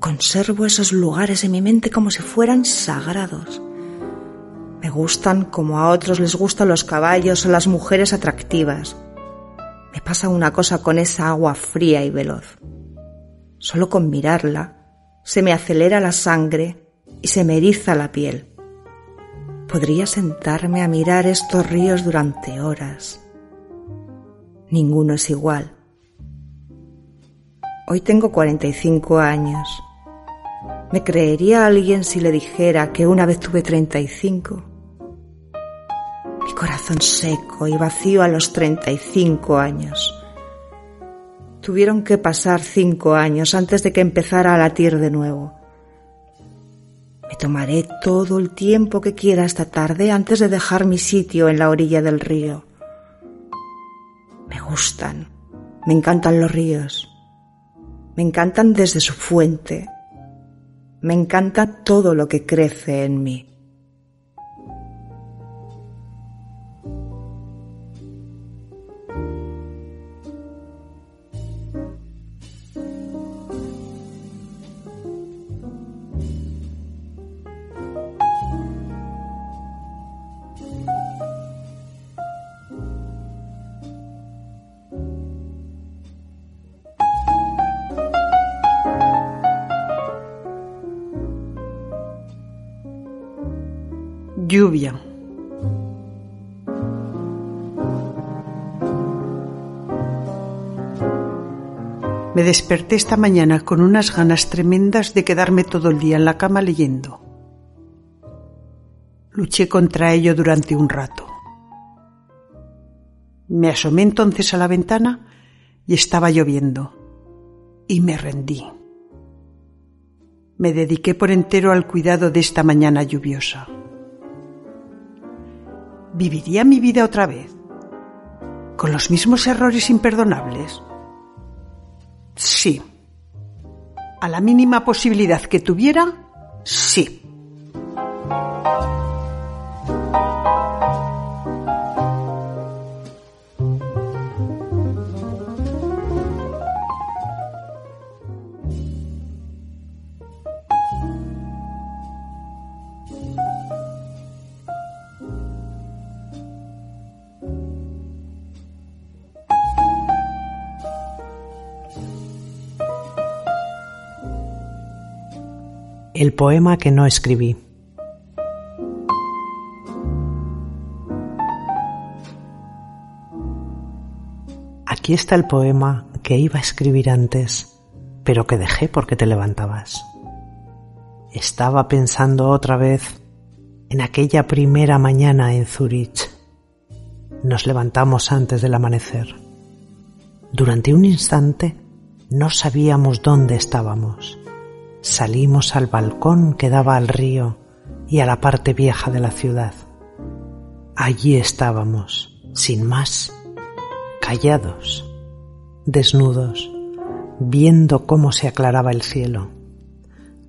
Conservo esos lugares en mi mente como si fueran sagrados. Me gustan como a otros les gustan los caballos o las mujeres atractivas. Me pasa una cosa con esa agua fría y veloz. Solo con mirarla se me acelera la sangre y se me eriza la piel. Podría sentarme a mirar estos ríos durante horas. Ninguno es igual. Hoy tengo 45 años. ¿Me creería alguien si le dijera que una vez tuve 35? Mi corazón seco y vacío a los 35 años. Tuvieron que pasar cinco años antes de que empezara a latir de nuevo. Tomaré todo el tiempo que quiera esta tarde antes de dejar mi sitio en la orilla del río. Me gustan, me encantan los ríos. Me encantan desde su fuente. Me encanta todo lo que crece en mí. Lluvia. Me desperté esta mañana con unas ganas tremendas de quedarme todo el día en la cama leyendo. Luché contra ello durante un rato. Me asomé entonces a la ventana y estaba lloviendo. Y me rendí. Me dediqué por entero al cuidado de esta mañana lluviosa. ¿Viviría mi vida otra vez? ¿Con los mismos errores imperdonables? Sí. A la mínima posibilidad que tuviera, sí. El poema que no escribí. Aquí está el poema que iba a escribir antes, pero que dejé porque te levantabas. Estaba pensando otra vez en aquella primera mañana en Zurich. Nos levantamos antes del amanecer. Durante un instante no sabíamos dónde estábamos. Salimos al balcón que daba al río y a la parte vieja de la ciudad. Allí estábamos, sin más, callados, desnudos, viendo cómo se aclaraba el cielo,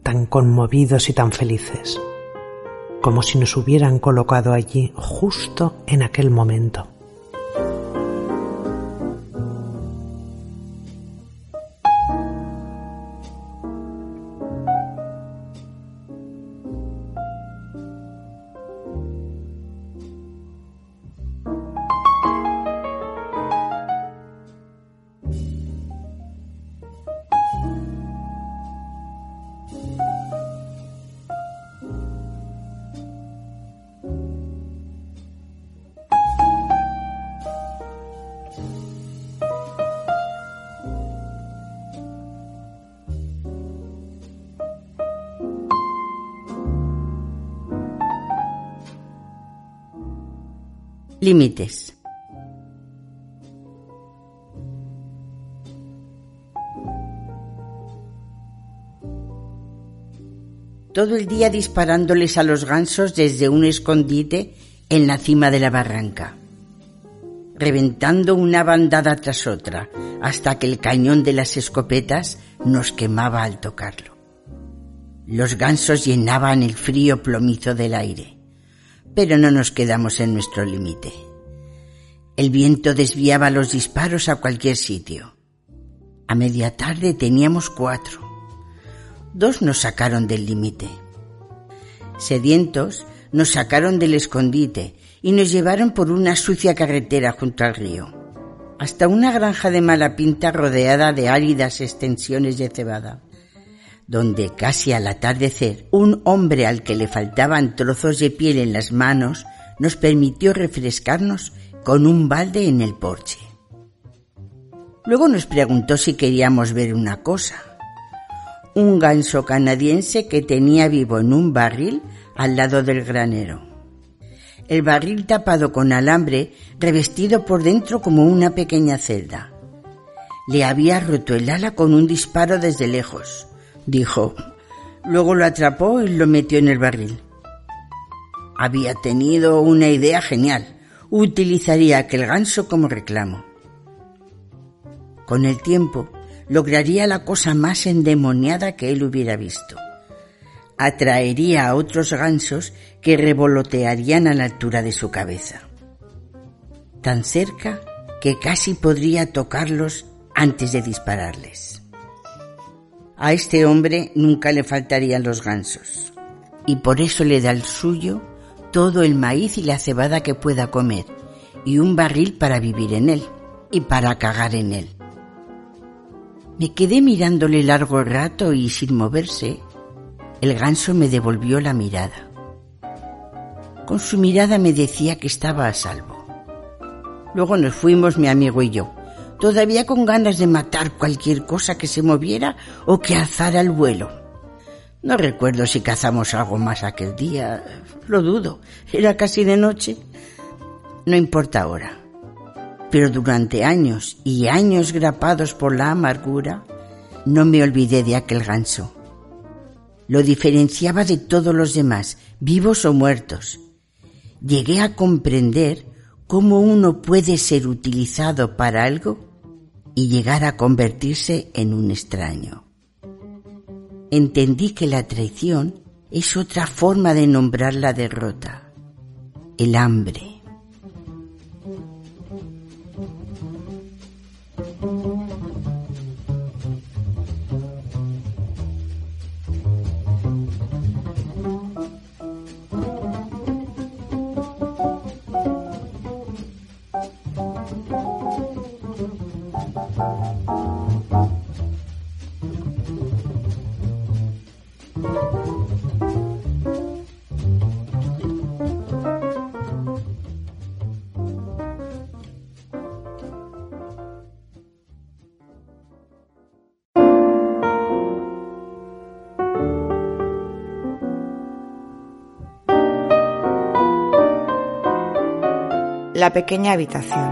tan conmovidos y tan felices, como si nos hubieran colocado allí justo en aquel momento. Límites. Todo el día disparándoles a los gansos desde un escondite en la cima de la barranca, reventando una bandada tras otra hasta que el cañón de las escopetas nos quemaba al tocarlo. Los gansos llenaban el frío plomizo del aire pero no nos quedamos en nuestro límite. El viento desviaba los disparos a cualquier sitio. A media tarde teníamos cuatro. Dos nos sacaron del límite. Sedientos, nos sacaron del escondite y nos llevaron por una sucia carretera junto al río, hasta una granja de mala pinta rodeada de áridas extensiones de cebada donde casi al atardecer un hombre al que le faltaban trozos de piel en las manos nos permitió refrescarnos con un balde en el porche. Luego nos preguntó si queríamos ver una cosa. Un ganso canadiense que tenía vivo en un barril al lado del granero. El barril tapado con alambre, revestido por dentro como una pequeña celda. Le había roto el ala con un disparo desde lejos dijo. Luego lo atrapó y lo metió en el barril. Había tenido una idea genial. Utilizaría aquel ganso como reclamo. Con el tiempo, lograría la cosa más endemoniada que él hubiera visto. Atraería a otros gansos que revolotearían a la altura de su cabeza. Tan cerca que casi podría tocarlos antes de dispararles. A este hombre nunca le faltarían los gansos, y por eso le da el suyo todo el maíz y la cebada que pueda comer, y un barril para vivir en él, y para cagar en él. Me quedé mirándole largo rato y sin moverse, el ganso me devolvió la mirada. Con su mirada me decía que estaba a salvo. Luego nos fuimos mi amigo y yo, todavía con ganas de matar cualquier cosa que se moviera o que alzara el vuelo. No recuerdo si cazamos algo más aquel día, lo dudo, era casi de noche. No importa ahora. Pero durante años y años grapados por la amargura, no me olvidé de aquel ganso. Lo diferenciaba de todos los demás, vivos o muertos. Llegué a comprender cómo uno puede ser utilizado para algo y llegar a convertirse en un extraño. Entendí que la traición es otra forma de nombrar la derrota, el hambre. La pequeña habitación.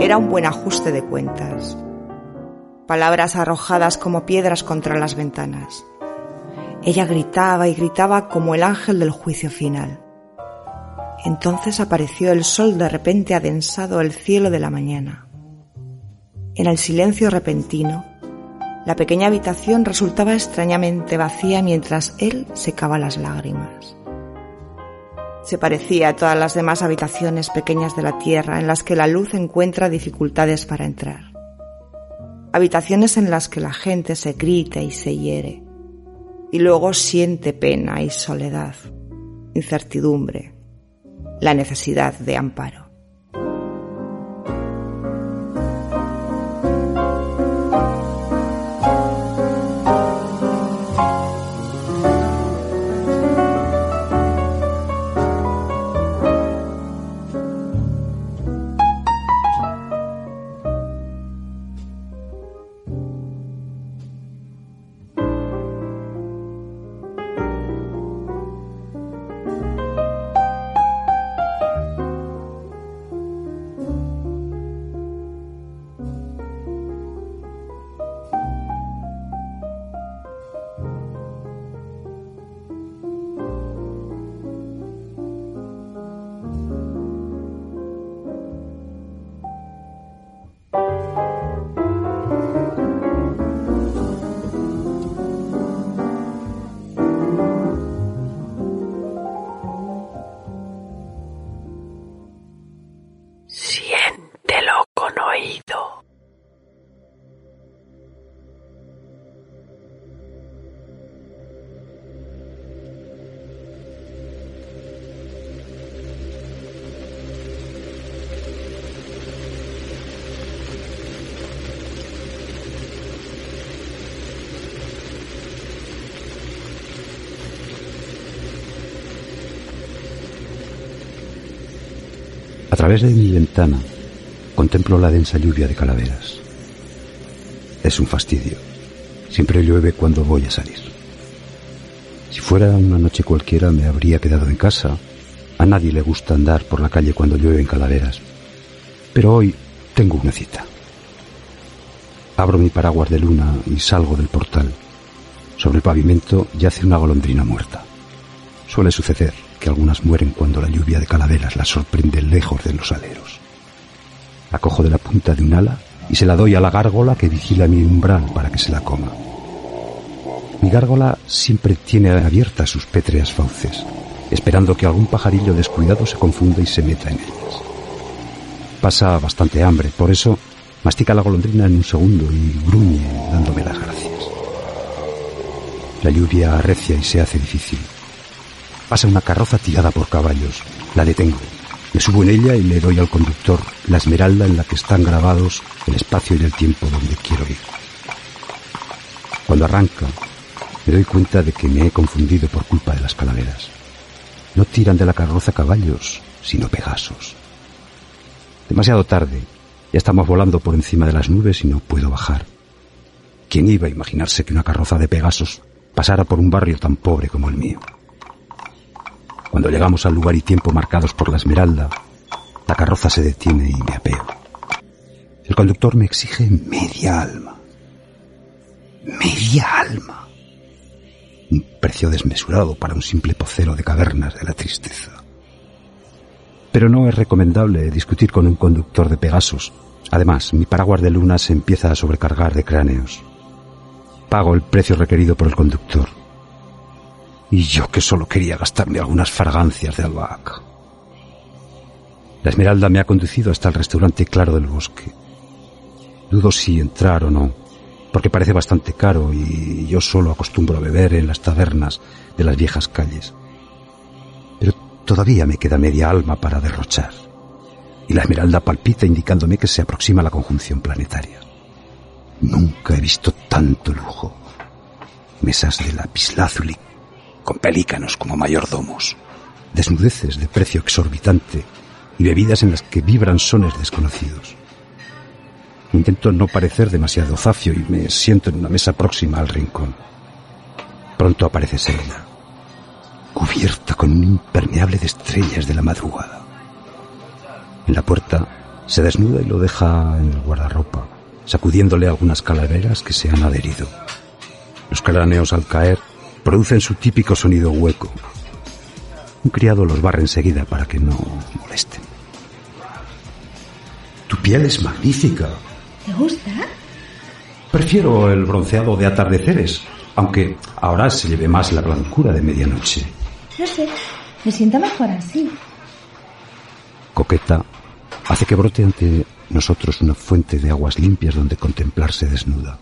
Era un buen ajuste de cuentas. Palabras arrojadas como piedras contra las ventanas. Ella gritaba y gritaba como el ángel del juicio final. Entonces apareció el sol de repente adensado el cielo de la mañana. En el silencio repentino, la pequeña habitación resultaba extrañamente vacía mientras él secaba las lágrimas. Se parecía a todas las demás habitaciones pequeñas de la Tierra en las que la luz encuentra dificultades para entrar. Habitaciones en las que la gente se grita y se hiere, y luego siente pena y soledad, incertidumbre, la necesidad de amparo. Través de mi ventana contemplo la densa lluvia de calaveras. Es un fastidio. Siempre llueve cuando voy a salir. Si fuera una noche cualquiera me habría quedado en casa. A nadie le gusta andar por la calle cuando llueven calaveras. Pero hoy tengo una cita. Abro mi paraguas de luna y salgo del portal. Sobre el pavimento yace una golondrina muerta. Suele suceder que algunas mueren cuando la lluvia de calaveras las sorprende lejos de los aleros. La cojo de la punta de un ala y se la doy a la gárgola que vigila mi umbral para que se la coma. Mi gárgola siempre tiene abiertas sus pétreas fauces, esperando que algún pajarillo descuidado se confunda y se meta en ellas. Pasa bastante hambre, por eso mastica la golondrina en un segundo y gruñe dándome las gracias. La lluvia arrecia y se hace difícil. Pasa una carroza tirada por caballos. La detengo. Me subo en ella y le doy al conductor la esmeralda en la que están grabados el espacio y el tiempo donde quiero ir. Cuando arranca, me doy cuenta de que me he confundido por culpa de las calaveras. No tiran de la carroza caballos, sino pegasos. Demasiado tarde. Ya estamos volando por encima de las nubes y no puedo bajar. ¿Quién iba a imaginarse que una carroza de pegasos pasara por un barrio tan pobre como el mío? Cuando llegamos al lugar y tiempo marcados por la esmeralda, la carroza se detiene y me apeo. El conductor me exige media alma. Media alma. Un precio desmesurado para un simple pocero de cavernas de la tristeza. Pero no es recomendable discutir con un conductor de Pegasos. Además, mi paraguas de luna se empieza a sobrecargar de cráneos. Pago el precio requerido por el conductor. Y yo que solo quería gastarme algunas fragancias de albahaca. La Esmeralda me ha conducido hasta el restaurante Claro del Bosque. Dudo si entrar o no, porque parece bastante caro y yo solo acostumbro a beber en las tabernas de las viejas calles. Pero todavía me queda media alma para derrochar. Y la Esmeralda palpita indicándome que se aproxima la conjunción planetaria. Nunca he visto tanto lujo. Mesas de lapislázuli con pelícanos como mayordomos, desnudeces de precio exorbitante y bebidas en las que vibran sones desconocidos. Intento no parecer demasiado zafio y me siento en una mesa próxima al rincón. Pronto aparece Selena, cubierta con un impermeable de estrellas de la madrugada. En la puerta se desnuda y lo deja en el guardarropa, sacudiéndole algunas calaveras que se han adherido. Los cráneos al caer producen su típico sonido hueco. Un criado los barre enseguida para que no molesten. Tu piel es magnífica. ¿Te gusta? Prefiero el bronceado de atardeceres, aunque ahora se lleve más la blancura de medianoche. No sé, me siento mejor así. Coqueta hace que brote ante nosotros una fuente de aguas limpias donde contemplarse desnuda.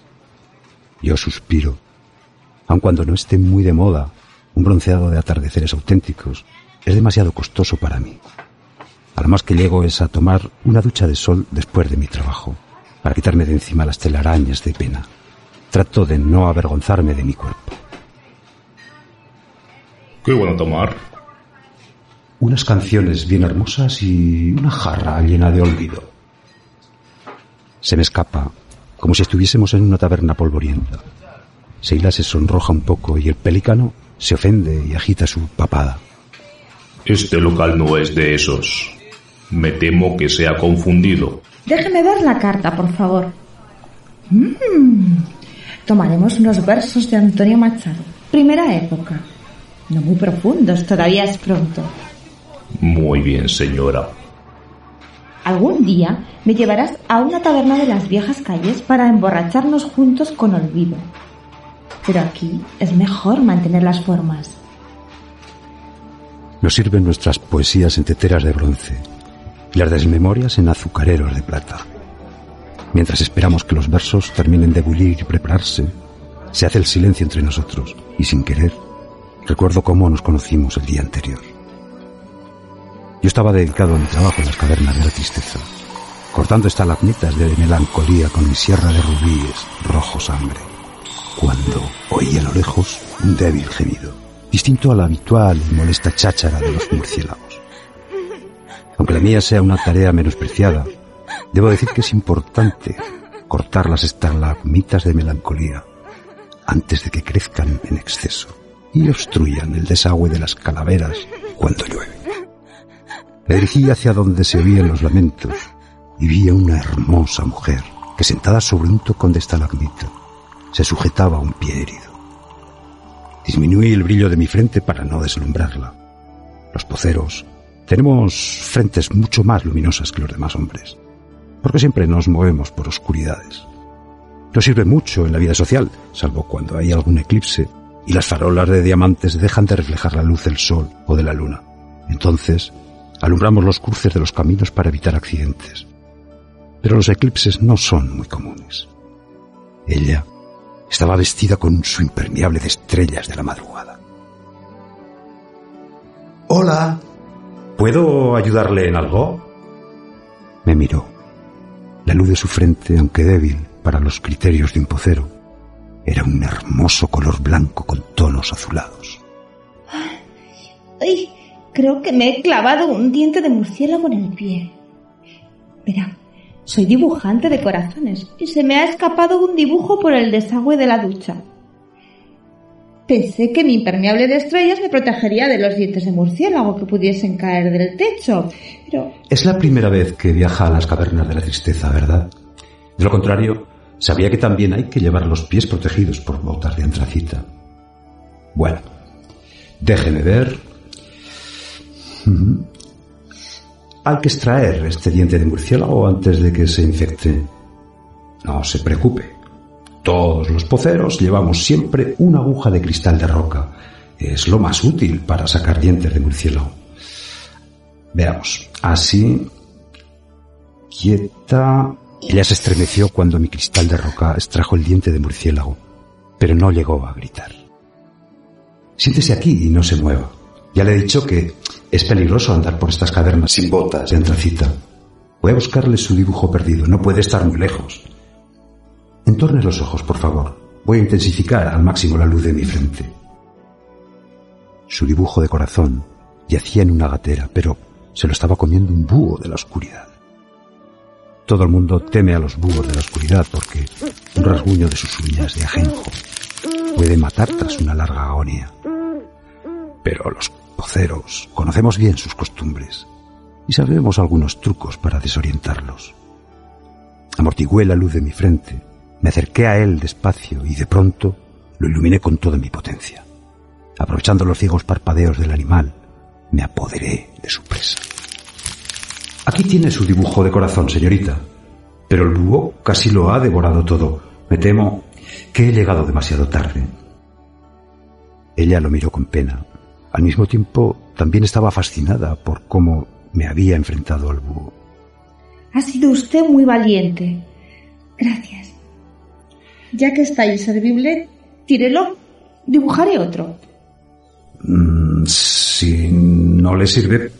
Yo suspiro aun cuando no esté muy de moda, un bronceado de atardeceres auténticos es demasiado costoso para mí. A lo más que llego es a tomar una ducha de sol después de mi trabajo, para quitarme de encima las telarañas de pena. Trato de no avergonzarme de mi cuerpo. ¿Qué bueno tomar? Unas canciones bien hermosas y una jarra llena de olvido. Se me escapa, como si estuviésemos en una taberna polvorienta. Seila se sonroja un poco y el pelícano se ofende y agita su papada. Este local no es de esos. Me temo que se ha confundido. Déjeme ver la carta, por favor. Mm. Tomaremos unos versos de Antonio Machado. Primera época. No muy profundos, todavía es pronto. Muy bien, señora. Algún día me llevarás a una taberna de las viejas calles para emborracharnos juntos con olvido. Pero aquí es mejor mantener las formas. Nos sirven nuestras poesías en teteras de bronce y las desmemorias en azucareros de plata. Mientras esperamos que los versos terminen de bullir y prepararse, se hace el silencio entre nosotros y sin querer recuerdo cómo nos conocimos el día anterior. Yo estaba dedicado a mi trabajo en las cavernas de la tristeza, cortando estalagmitas de melancolía con mi sierra de rubíes rojo sangre, cuando oí a lo lejos un débil gemido, distinto a la habitual y molesta cháchara de los murciélagos. Aunque la mía sea una tarea menospreciada, debo decir que es importante cortar las estalagmitas de melancolía antes de que crezcan en exceso y obstruyan el desagüe de las calaveras cuando llueve. Me dirigí hacia donde se oían los lamentos y vi a una hermosa mujer que sentada sobre un tocón de estalagmita se sujetaba un pie herido. Disminuí el brillo de mi frente para no deslumbrarla. Los poceros tenemos frentes mucho más luminosas que los demás hombres, porque siempre nos movemos por oscuridades. No sirve mucho en la vida social, salvo cuando hay algún eclipse y las farolas de diamantes dejan de reflejar la luz del sol o de la luna. Entonces, alumbramos los cruces de los caminos para evitar accidentes. Pero los eclipses no son muy comunes. Ella estaba vestida con su impermeable de estrellas de la madrugada. Hola. ¿Puedo ayudarle en algo? Me miró. La luz de su frente, aunque débil para los criterios de un pocero, era un hermoso color blanco con tonos azulados. Ay, creo que me he clavado un diente de murciélago en el pie. Verá, soy dibujante de corazones y se me ha escapado un dibujo por el desagüe de la ducha. Pensé que mi impermeable de estrellas me protegería de los dientes de murciélago que pudiesen caer del techo, pero... Es la primera vez que viaja a las cavernas de la tristeza, ¿verdad? De lo contrario, sabía que también hay que llevar los pies protegidos por botas de antracita. Bueno, déjeme ver. Hay que extraer este diente de murciélago antes de que se infecte. No se preocupe. Todos los poceros llevamos siempre una aguja de cristal de roca. Es lo más útil para sacar dientes de murciélago. Veamos. Así. Quieta. Ella se estremeció cuando mi cristal de roca extrajo el diente de murciélago, pero no llegó a gritar. Siéntese aquí y no se mueva. Ya le he dicho que es peligroso andar por estas cavernas sin botas de antracita. Voy a buscarle su dibujo perdido. No puede estar muy lejos. Entorne los ojos, por favor. Voy a intensificar al máximo la luz de mi frente. Su dibujo de corazón yacía en una gatera, pero se lo estaba comiendo un búho de la oscuridad. Todo el mundo teme a los búhos de la oscuridad porque un rasguño de sus uñas de ajenjo puede matar tras una larga agonía. Pero los conocemos bien sus costumbres y sabemos algunos trucos para desorientarlos. Amortigué la luz de mi frente, me acerqué a él despacio y de pronto lo iluminé con toda mi potencia. Aprovechando los ciegos parpadeos del animal, me apoderé de su presa. Aquí tiene su dibujo de corazón, señorita. Pero el búho casi lo ha devorado todo. Me temo que he llegado demasiado tarde. Ella lo miró con pena. Al mismo tiempo, también estaba fascinada por cómo me había enfrentado al búho. Ha sido usted muy valiente. Gracias. Ya que está inservible, tírelo. Dibujaré otro. Mm, si no le sirve,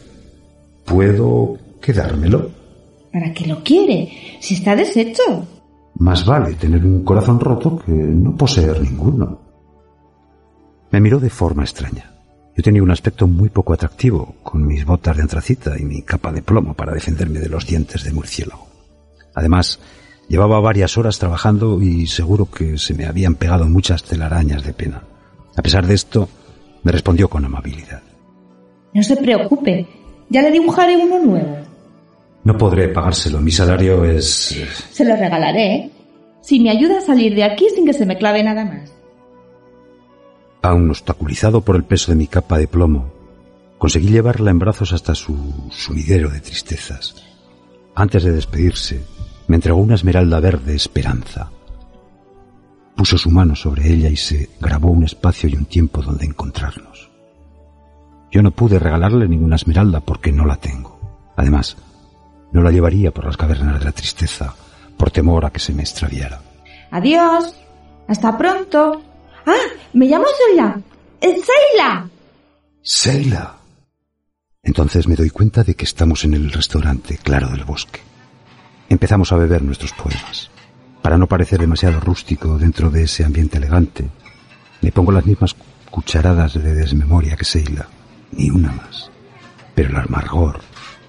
puedo quedármelo. ¿Para qué lo quiere? Si está deshecho. Más vale tener un corazón roto que no poseer ninguno. Me miró de forma extraña. Yo tenía un aspecto muy poco atractivo, con mis botas de antracita y mi capa de plomo para defenderme de los dientes de murciélago. Además, llevaba varias horas trabajando y seguro que se me habían pegado muchas telarañas de pena. A pesar de esto, me respondió con amabilidad. No se preocupe. Ya le dibujaré uno nuevo. No podré pagárselo. Mi salario es... Se lo regalaré. ¿eh? Si me ayuda a salir de aquí sin que se me clave nada más. Aún obstaculizado por el peso de mi capa de plomo, conseguí llevarla en brazos hasta su sumidero de tristezas. Antes de despedirse, me entregó una esmeralda verde esperanza. Puso su mano sobre ella y se grabó un espacio y un tiempo donde encontrarnos. Yo no pude regalarle ninguna esmeralda porque no la tengo. Además, no la llevaría por las cavernas de la tristeza por temor a que se me extraviara. Adiós. Hasta pronto. Ah, me llamo Seila. ¡Es Seila! Seila. Entonces me doy cuenta de que estamos en el restaurante Claro del Bosque. Empezamos a beber nuestros poemas. Para no parecer demasiado rústico dentro de ese ambiente elegante, me pongo las mismas cucharadas de desmemoria que Seila, ni una más. Pero el amargor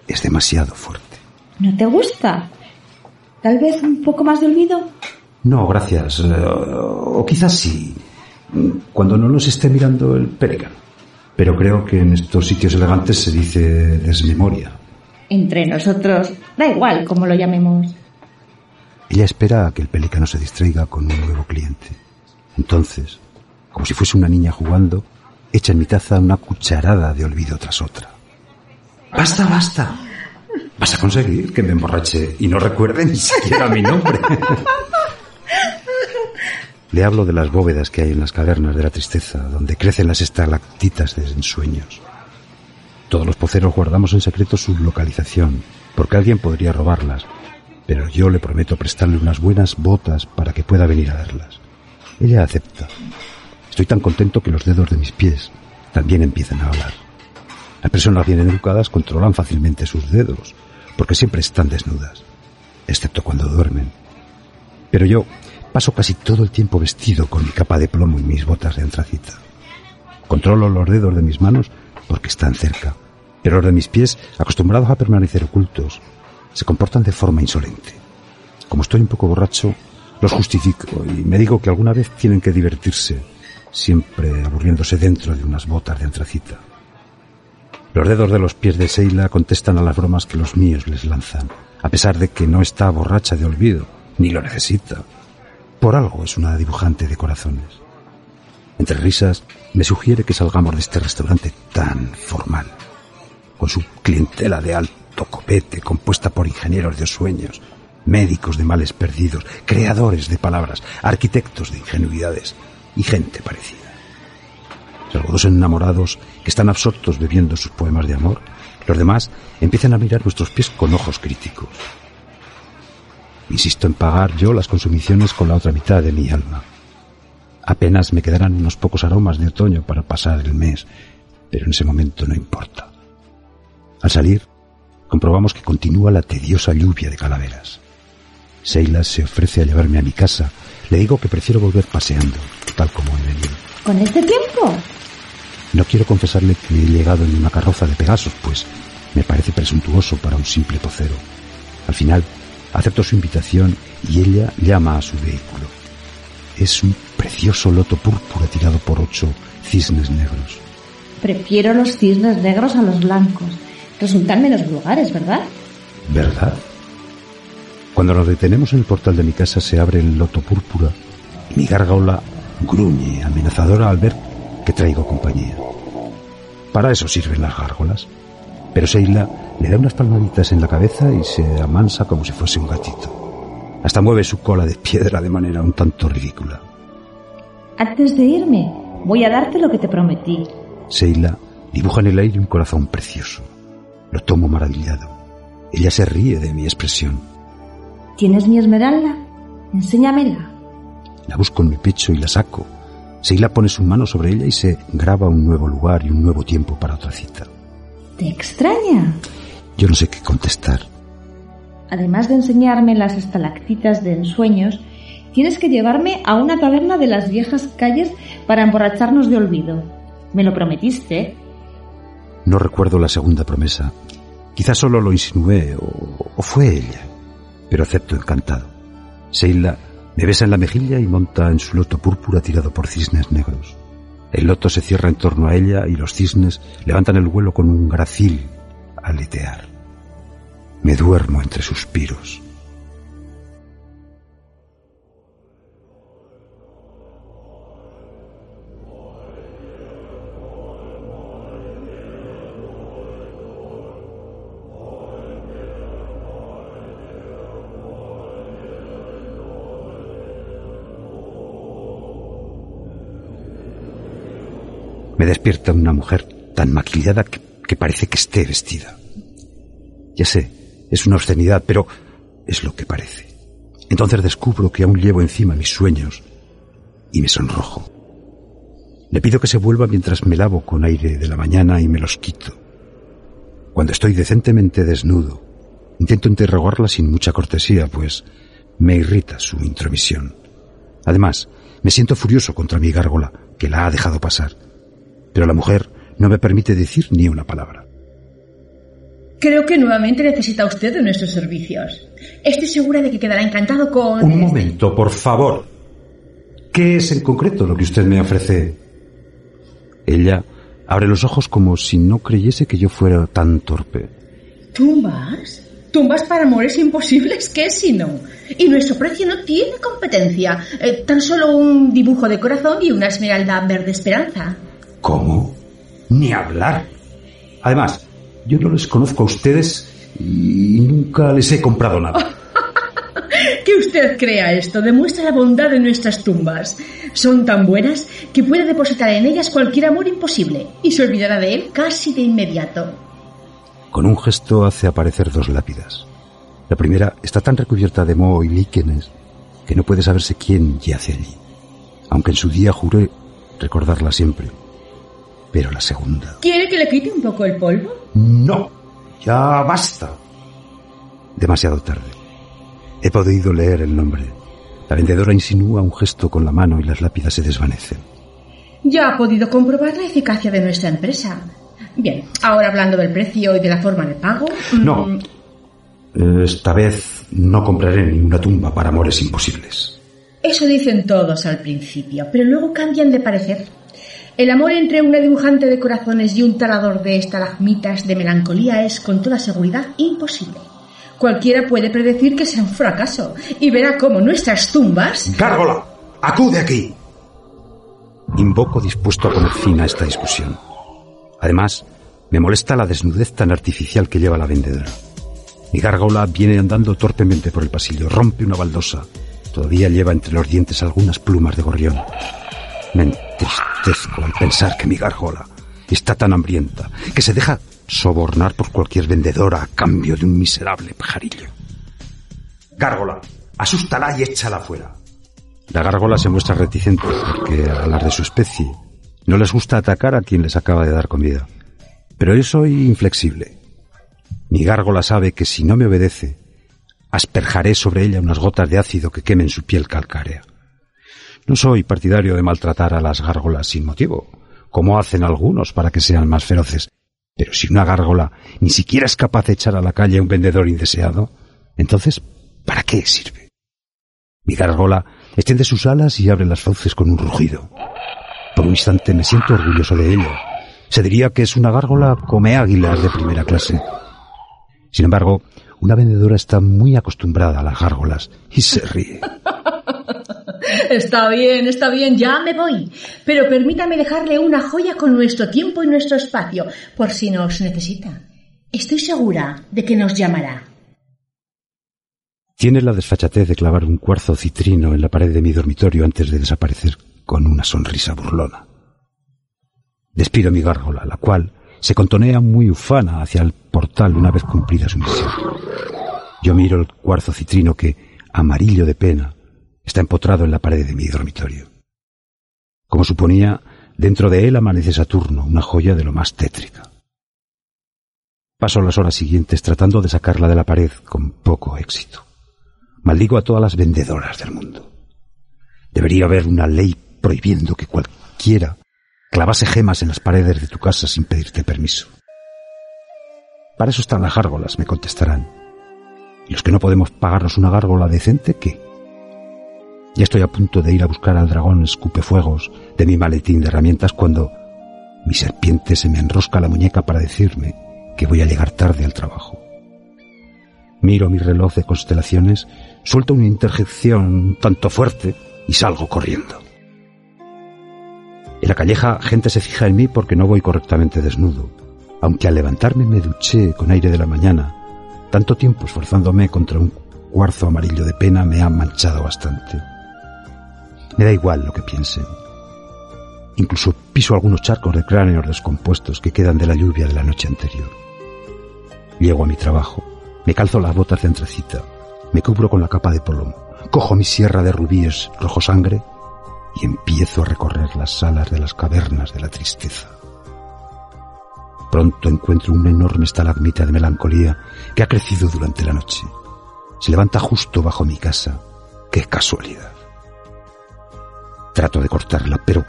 es demasiado fuerte. ¿No te gusta? ¿Tal vez un poco más de olvido? No, gracias. Eh, o quizás sí, cuando no nos esté mirando el pelicano. Pero creo que en estos sitios elegantes se dice desmemoria. Entre nosotros, da igual cómo lo llamemos. Ella espera a que el pelícano se distraiga con un nuevo cliente. Entonces, como si fuese una niña jugando, echa en mi taza una cucharada de olvido tras otra. Basta, basta. Vas a conseguir que me emborrache y no recuerde ni siquiera mi nombre. *laughs* Le hablo de las bóvedas que hay en las cavernas de la tristeza, donde crecen las estalactitas de ensueños. Todos los poceros guardamos en secreto su localización, porque alguien podría robarlas, pero yo le prometo prestarle unas buenas botas para que pueda venir a verlas. Ella acepta. Estoy tan contento que los dedos de mis pies también empiezan a hablar. Las personas bien educadas controlan fácilmente sus dedos, porque siempre están desnudas, excepto cuando duermen. Pero yo paso casi todo el tiempo vestido con mi capa de plomo y mis botas de antracita. Controlo los dedos de mis manos porque están cerca, pero los de mis pies, acostumbrados a permanecer ocultos, se comportan de forma insolente. Como estoy un poco borracho, los justifico y me digo que alguna vez tienen que divertirse, siempre aburriéndose dentro de unas botas de antracita. Los dedos de los pies de Seila contestan a las bromas que los míos les lanzan, a pesar de que no está borracha de olvido, ni lo necesita. Por algo es una dibujante de corazones. Entre risas, me sugiere que salgamos de este restaurante tan formal, con su clientela de alto copete compuesta por ingenieros de sueños, médicos de males perdidos, creadores de palabras, arquitectos de ingenuidades y gente parecida. Salvo dos enamorados que están absortos bebiendo sus poemas de amor, los demás empiezan a mirar nuestros pies con ojos críticos. Insisto en pagar yo las consumiciones con la otra mitad de mi alma. Apenas me quedarán unos pocos aromas de otoño para pasar el mes, pero en ese momento no importa. Al salir, comprobamos que continúa la tediosa lluvia de calaveras. Seila se ofrece a llevarme a mi casa. Le digo que prefiero volver paseando, tal como he venido. ¿Con este tiempo? No quiero confesarle que he llegado en una carroza de Pegasos, pues me parece presuntuoso para un simple pocero. Al final, acepto su invitación y ella llama a su vehículo. Es un precioso loto púrpura tirado por ocho cisnes negros. Prefiero los cisnes negros a los blancos. Resultan menos vulgares, ¿verdad? ¿Verdad? Cuando nos detenemos en el portal de mi casa se abre el loto púrpura y mi gárgola gruñe amenazadora al ver que traigo compañía. Para eso sirven las gárgolas. Pero Seila le da unas palmaditas en la cabeza y se amansa como si fuese un gatito. Hasta mueve su cola de piedra de manera un tanto ridícula. Antes de irme, voy a darte lo que te prometí. Seila dibuja en el aire un corazón precioso. Lo tomo maravillado. Ella se ríe de mi expresión. ¿Tienes mi esmeralda? Enséñamela. La busco en mi pecho y la saco. Seila pone su mano sobre ella y se graba un nuevo lugar y un nuevo tiempo para otra cita. ¿Te extraña? Yo no sé qué contestar. Además de enseñarme las estalactitas de ensueños, tienes que llevarme a una taberna de las viejas calles para emborracharnos de olvido. Me lo prometiste. No recuerdo la segunda promesa. Quizás solo lo insinué o, o fue ella. Pero acepto encantado. Seila me besa en la mejilla y monta en su loto púrpura tirado por cisnes negros. El loto se cierra en torno a ella y los cisnes levantan el vuelo con un gracil aletear. Me duermo entre suspiros. Me despierta una mujer tan maquillada que, que, parece que esté vestida. Ya sé, es una obscenidad, pero es lo que parece. Entonces descubro que aún llevo encima mis sueños y me sonrojo. Le pido que se vuelva mientras me lavo con aire de la mañana y me los quito. Cuando estoy decentemente desnudo, intento interrogarla sin mucha cortesía, pues me irrita su intromisión. Además, me siento furioso contra mi gárgola, que la ha dejado pasar pero la mujer no me permite decir ni una palabra. Creo que nuevamente necesita usted de nuestros servicios. Estoy segura de que quedará encantado con... Un momento, por favor. ¿Qué es en concreto lo que usted me ofrece? Ella abre los ojos como si no creyese que yo fuera tan torpe. ¿Tumbas? Tumbas para amores imposibles, ¿qué si no? Y nuestro precio no tiene competencia. Eh, tan solo un dibujo de corazón y una esmeralda verde esperanza. ¿Cómo? Ni hablar. Además, yo no les conozco a ustedes y nunca les he comprado nada. *laughs* Que usted crea esto demuestra la bondad de nuestras tumbas. Son tan buenas que puede depositar en ellas cualquier amor imposible y se olvidará de él casi de inmediato. Con un gesto hace aparecer dos lápidas. La primera está tan recubierta de moho y líquenes que no puede saberse quién yace allí, aunque en su día juré recordarla siempre. Pero la segunda... ¿Quiere que le quite un poco el polvo? No, ya basta. Demasiado tarde. He podido leer el nombre. La vendedora insinúa un gesto con la mano y las lápidas se desvanecen. Ya ha podido comprobar la eficacia de nuestra empresa. Bien, ahora hablando del precio y de la forma de pago. mm, No. Esta vez no compraré ninguna tumba para amores imposibles. Eso dicen todos al principio, pero luego cambian de parecer. El amor entre una dibujante de corazones y un talador de estalagmitas de melancolía es con toda seguridad imposible. Cualquiera puede predecir que será un fracaso y verá cómo nuestras tumbas... ¡Gárgola! ¡Acude aquí! Invoco dispuesto a poner fin a esta discusión. Además, me molesta la desnudez tan artificial que lleva la vendedora. Mi gárgola viene andando torpemente por el pasillo, rompe una baldosa. Todavía lleva entre los dientes algunas plumas de gorrión. Me entristezco al pensar que mi gárgola está tan hambrienta que se deja sobornar por cualquier vendedora a cambio de un miserable pajarillo. Gárgola, asústala y échala fuera. La gárgola se muestra reticente porque a las de su especie no les gusta atacar a quien les acaba de dar comida. Pero yo soy inflexible. Mi gárgola sabe que si no me obedece, asperjaré sobre ella unas gotas de ácido que quemen su piel calcárea. No soy partidario de maltratar a las gárgolas sin motivo, como hacen algunos para que sean más feroces. Pero si una gárgola ni siquiera es capaz de echar a la calle a un vendedor indeseado, entonces, ¿para qué sirve? Mi gárgola extiende sus alas y abre las fauces con un rugido. Por un instante me siento orgulloso de ello. Se diría que es una gárgola come águilas de primera clase. Sin embargo, una vendedora está muy acostumbrada a las gárgolas y se ríe. *laughs* Está bien, está bien, ya me voy. Pero permítame dejarle una joya con nuestro tiempo y nuestro espacio, por si nos necesita. Estoy segura de que nos llamará. Tiene la desfachatez de clavar un cuarzo citrino en la pared de mi dormitorio antes de desaparecer con una sonrisa burlona. Despido mi gárgola, la cual se contonea muy ufana hacia el portal una vez cumplida su misión. Yo miro el cuarzo citrino que, amarillo de pena, está empotrado en la pared de mi dormitorio. Como suponía, dentro de él amanece Saturno, una joya de lo más tétrica. Paso las horas siguientes tratando de sacarla de la pared con poco éxito. Maldigo a todas las vendedoras del mundo. Debería haber una ley prohibiendo que cualquiera clavase gemas en las paredes de tu casa sin pedirte permiso. Para eso están las gárgolas, me contestarán. ¿Y los que no podemos pagarnos una gárgola decente, qué? Ya estoy a punto de ir a buscar al dragón escupefuegos de mi maletín de herramientas cuando mi serpiente se me enrosca la muñeca para decirme que voy a llegar tarde al trabajo. Miro mi reloj de constelaciones, suelto una interjección tanto fuerte y salgo corriendo. En la calleja gente se fija en mí porque no voy correctamente desnudo, aunque al levantarme me duché con aire de la mañana, tanto tiempo esforzándome contra un cuarzo amarillo de pena me ha manchado bastante. Me da igual lo que piensen. Incluso piso algunos charcos de cráneos descompuestos que quedan de la lluvia de la noche anterior. Llego a mi trabajo, me calzo las botas de entrecita, me cubro con la capa de plomo, cojo mi sierra de rubíes rojo sangre y empiezo a recorrer las salas de las cavernas de la tristeza. Pronto encuentro una enorme estalagmita de melancolía que ha crecido durante la noche. Se levanta justo bajo mi casa. ¡Qué casualidad! Trato de cortarla, pero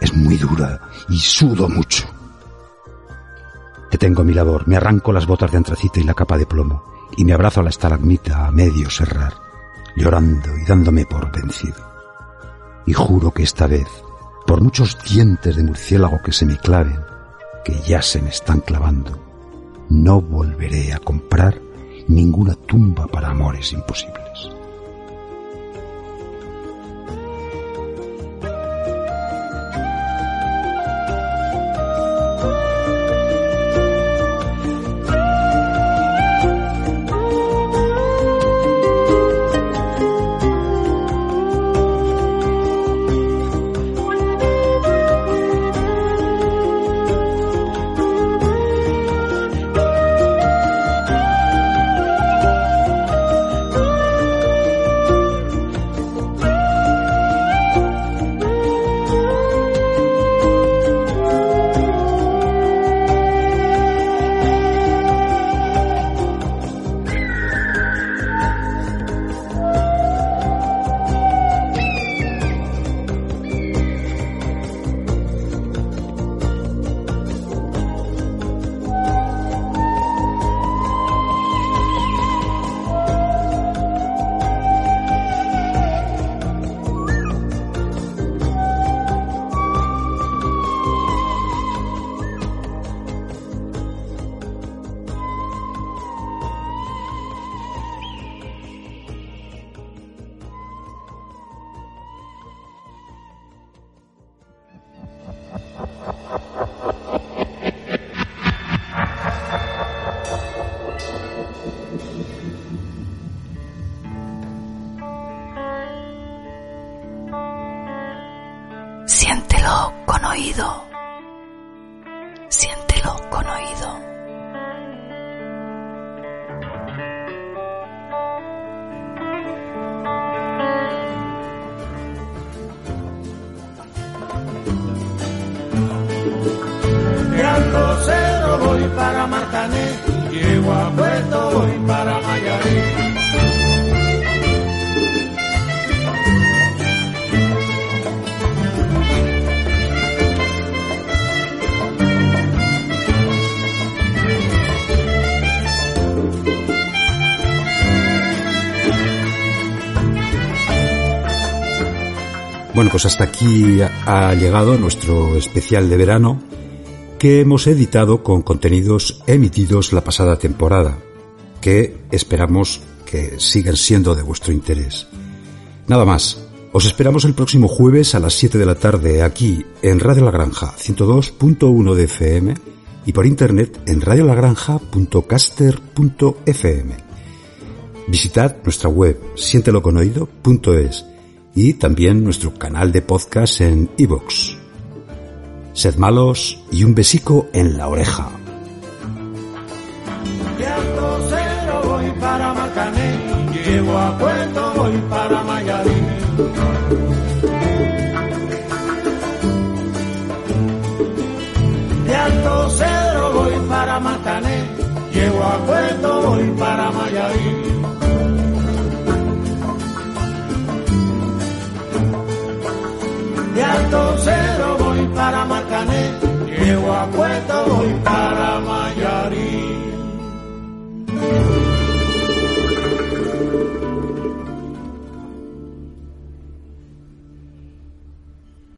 es muy dura y sudo mucho. Detengo mi labor, me arranco las botas de antracita y la capa de plomo y me abrazo a la estalagmita a medio cerrar, llorando y dándome por vencido. Y juro que esta vez, por muchos dientes de murciélago que se me claven, que ya se me están clavando, no volveré a comprar ninguna tumba para amores imposibles. Pues hasta aquí ha llegado nuestro especial de verano que hemos editado con contenidos emitidos la pasada temporada, que esperamos que sigan siendo de vuestro interés. Nada más, os esperamos el próximo jueves a las 7 de la tarde aquí en Radio La Granja 102.1 de FM y por internet en radiolagranja.caster.fm. Visitad nuestra web sienteloconoido.es y también nuestro canal de podcast en iVoox. Sed malos y un besico en la oreja. Voy para Marcané, llego a Puerto, voy para Mayarí. De Alto Cedro voy para Marcané, llego a Puerto, voy para Mayarí. de Alto cero voy para Marcané, llego a Puerto voy para Mayarí.